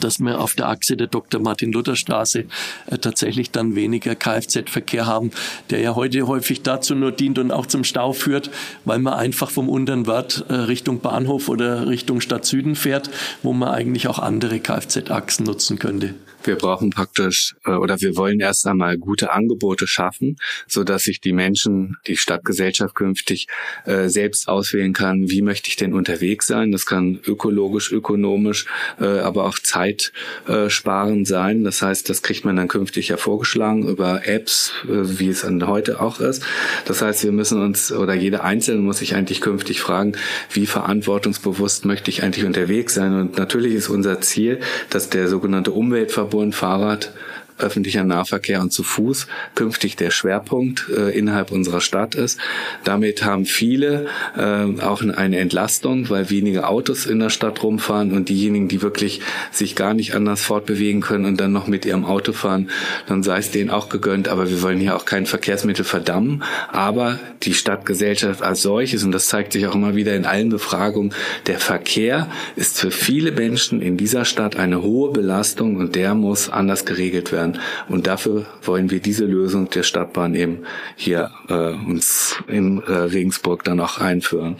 dass wir auf der Achse der Dr. Martin Luther Straße äh, tatsächlich dann weniger Kfz-Verkehr haben, der ja heute häufig dazu nur dient und auch zum Stau führt, weil man einfach vom unteren Wert äh, Richtung Bahnhof oder Richtung Stadt Süden fährt, wo man eigentlich auch andere Kfz-Achsen nutzen könnte. Wir brauchen praktisch äh, oder wir wollen erst einmal gute Angebote schaffen, so dass sich die Menschen, die Stadtgesellschaft künftig äh, selbst auswählen kann, wie möchte ich denn unterwegs sein. Das kann ökologisch, ökonomisch, äh, aber auch zeitsparend sein. Das heißt, das kriegt man dann künftig ja vorgeschlagen über Apps, äh, wie es dann heute auch ist. Das heißt, wir müssen uns oder jeder Einzelne muss sich eigentlich künftig fragen, wie verantwortungsbewusst möchte ich eigentlich unterwegs sein. Und natürlich ist unser Ziel, dass der sogenannte Umweltverbund Verkehrsverbund Fahrrad öffentlicher Nahverkehr und zu Fuß künftig der Schwerpunkt äh, innerhalb unserer Stadt ist. Damit haben viele äh, auch eine Entlastung, weil weniger Autos in der Stadt rumfahren und diejenigen, die wirklich sich gar nicht anders fortbewegen können und dann noch mit ihrem Auto fahren, dann sei es denen auch gegönnt. Aber wir wollen hier auch kein Verkehrsmittel verdammen. Aber die Stadtgesellschaft als solches, und das zeigt sich auch immer wieder in allen Befragungen, der Verkehr ist für viele Menschen in dieser Stadt eine hohe Belastung und der muss anders geregelt werden Und dafür wollen wir diese Lösung der Stadtbahn eben hier äh, uns in äh, Regensburg dann auch einführen.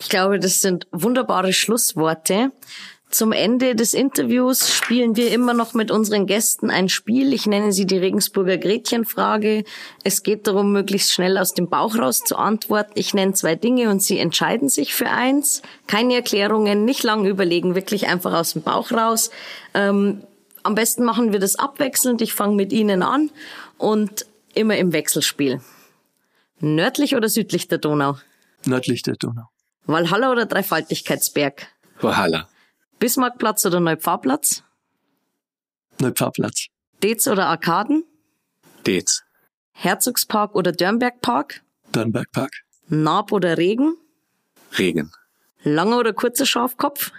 Ich glaube, das sind wunderbare Schlussworte. Zum Ende des Interviews spielen wir immer noch mit unseren Gästen ein Spiel. Ich nenne sie die Regensburger Gretchenfrage. Es geht darum, möglichst schnell aus dem Bauch raus zu antworten. Ich nenne zwei Dinge und sie entscheiden sich für eins. Keine Erklärungen, nicht lang überlegen, wirklich einfach aus dem Bauch raus. Ähm, am besten machen wir das abwechselnd. Ich fange mit Ihnen an und immer im Wechselspiel. Nördlich oder südlich der Donau? Nördlich der Donau. Walhalla oder Dreifaltigkeitsberg? Walhalla. Bismarckplatz oder Neupfarrplatz? Neupfarrplatz. Dez oder Arkaden? Dez. Herzogspark oder Dörnbergpark? Dörnbergpark. Naab oder Regen? Regen. Langer oder kurzer Schafkopf?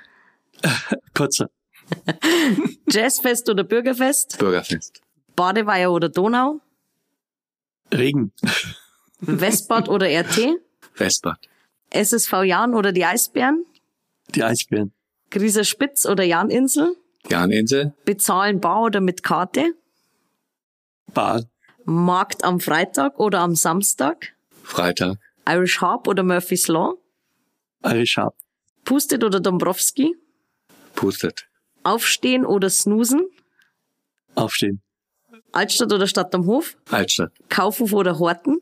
kurzer. Jazzfest oder Bürgerfest? Bürgerfest. Badeweiher oder Donau? Regen. Westbad oder RT? Westbad. SSV Jan oder die Eisbären? Die Eisbären. Grieser Spitz oder Janinsel? Janinsel. Bezahlen bar oder mit Karte? Bar. Markt am Freitag oder am Samstag? Freitag. Irish Harp oder Murphy's Law? Irish Harp. Pustet oder Dombrowski? Pustet. Aufstehen oder snoosen? Aufstehen. Altstadt oder Stadt am Hof? Altstadt. Kaufhof oder Horten?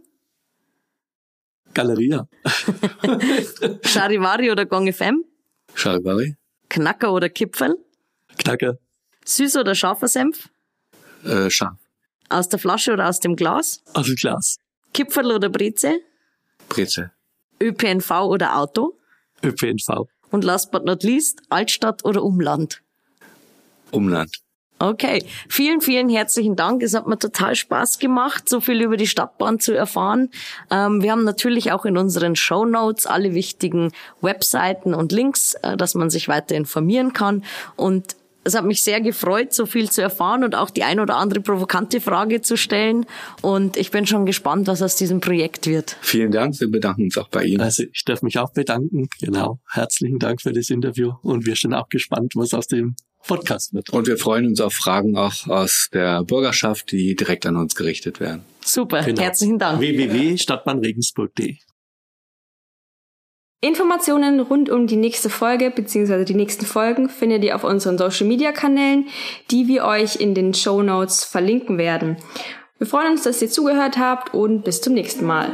Galeria. Charivari oder Gong FM? Charivari. Knacker oder Kipferl? Knacker. Süß oder scharfer Senf? Äh, scharf. Aus der Flasche oder aus dem Glas? Aus dem Glas. Kipferl oder Breze? Breze. ÖPNV oder Auto? ÖPNV. Und last but not least, Altstadt oder Umland? Umland. Okay, vielen, vielen herzlichen Dank. Es hat mir total Spaß gemacht, so viel über die Stadtbahn zu erfahren. Ähm, wir haben natürlich auch in unseren Show Notes alle wichtigen Webseiten und Links, äh, dass man sich weiter informieren kann. Und es hat mich sehr gefreut, so viel zu erfahren und auch die ein oder andere provokante Frage zu stellen. Und ich bin schon gespannt, was aus diesem Projekt wird. Vielen Dank. Wir bedanken uns auch bei Ihnen. Also ich darf mich auch bedanken. Genau. Herzlichen Dank für das Interview. Und wir sind auch gespannt, was aus dem Podcast wird. Und wir freuen uns auf Fragen auch aus der Bürgerschaft, die direkt an uns gerichtet werden. Super, genau. herzlichen Dank. www.stadtbahnregensburg.de Informationen rund um die nächste Folge bzw. die nächsten Folgen findet ihr auf unseren Social Media Kanälen, die wir euch in den Show Notes verlinken werden. Wir freuen uns, dass ihr zugehört habt und bis zum nächsten Mal.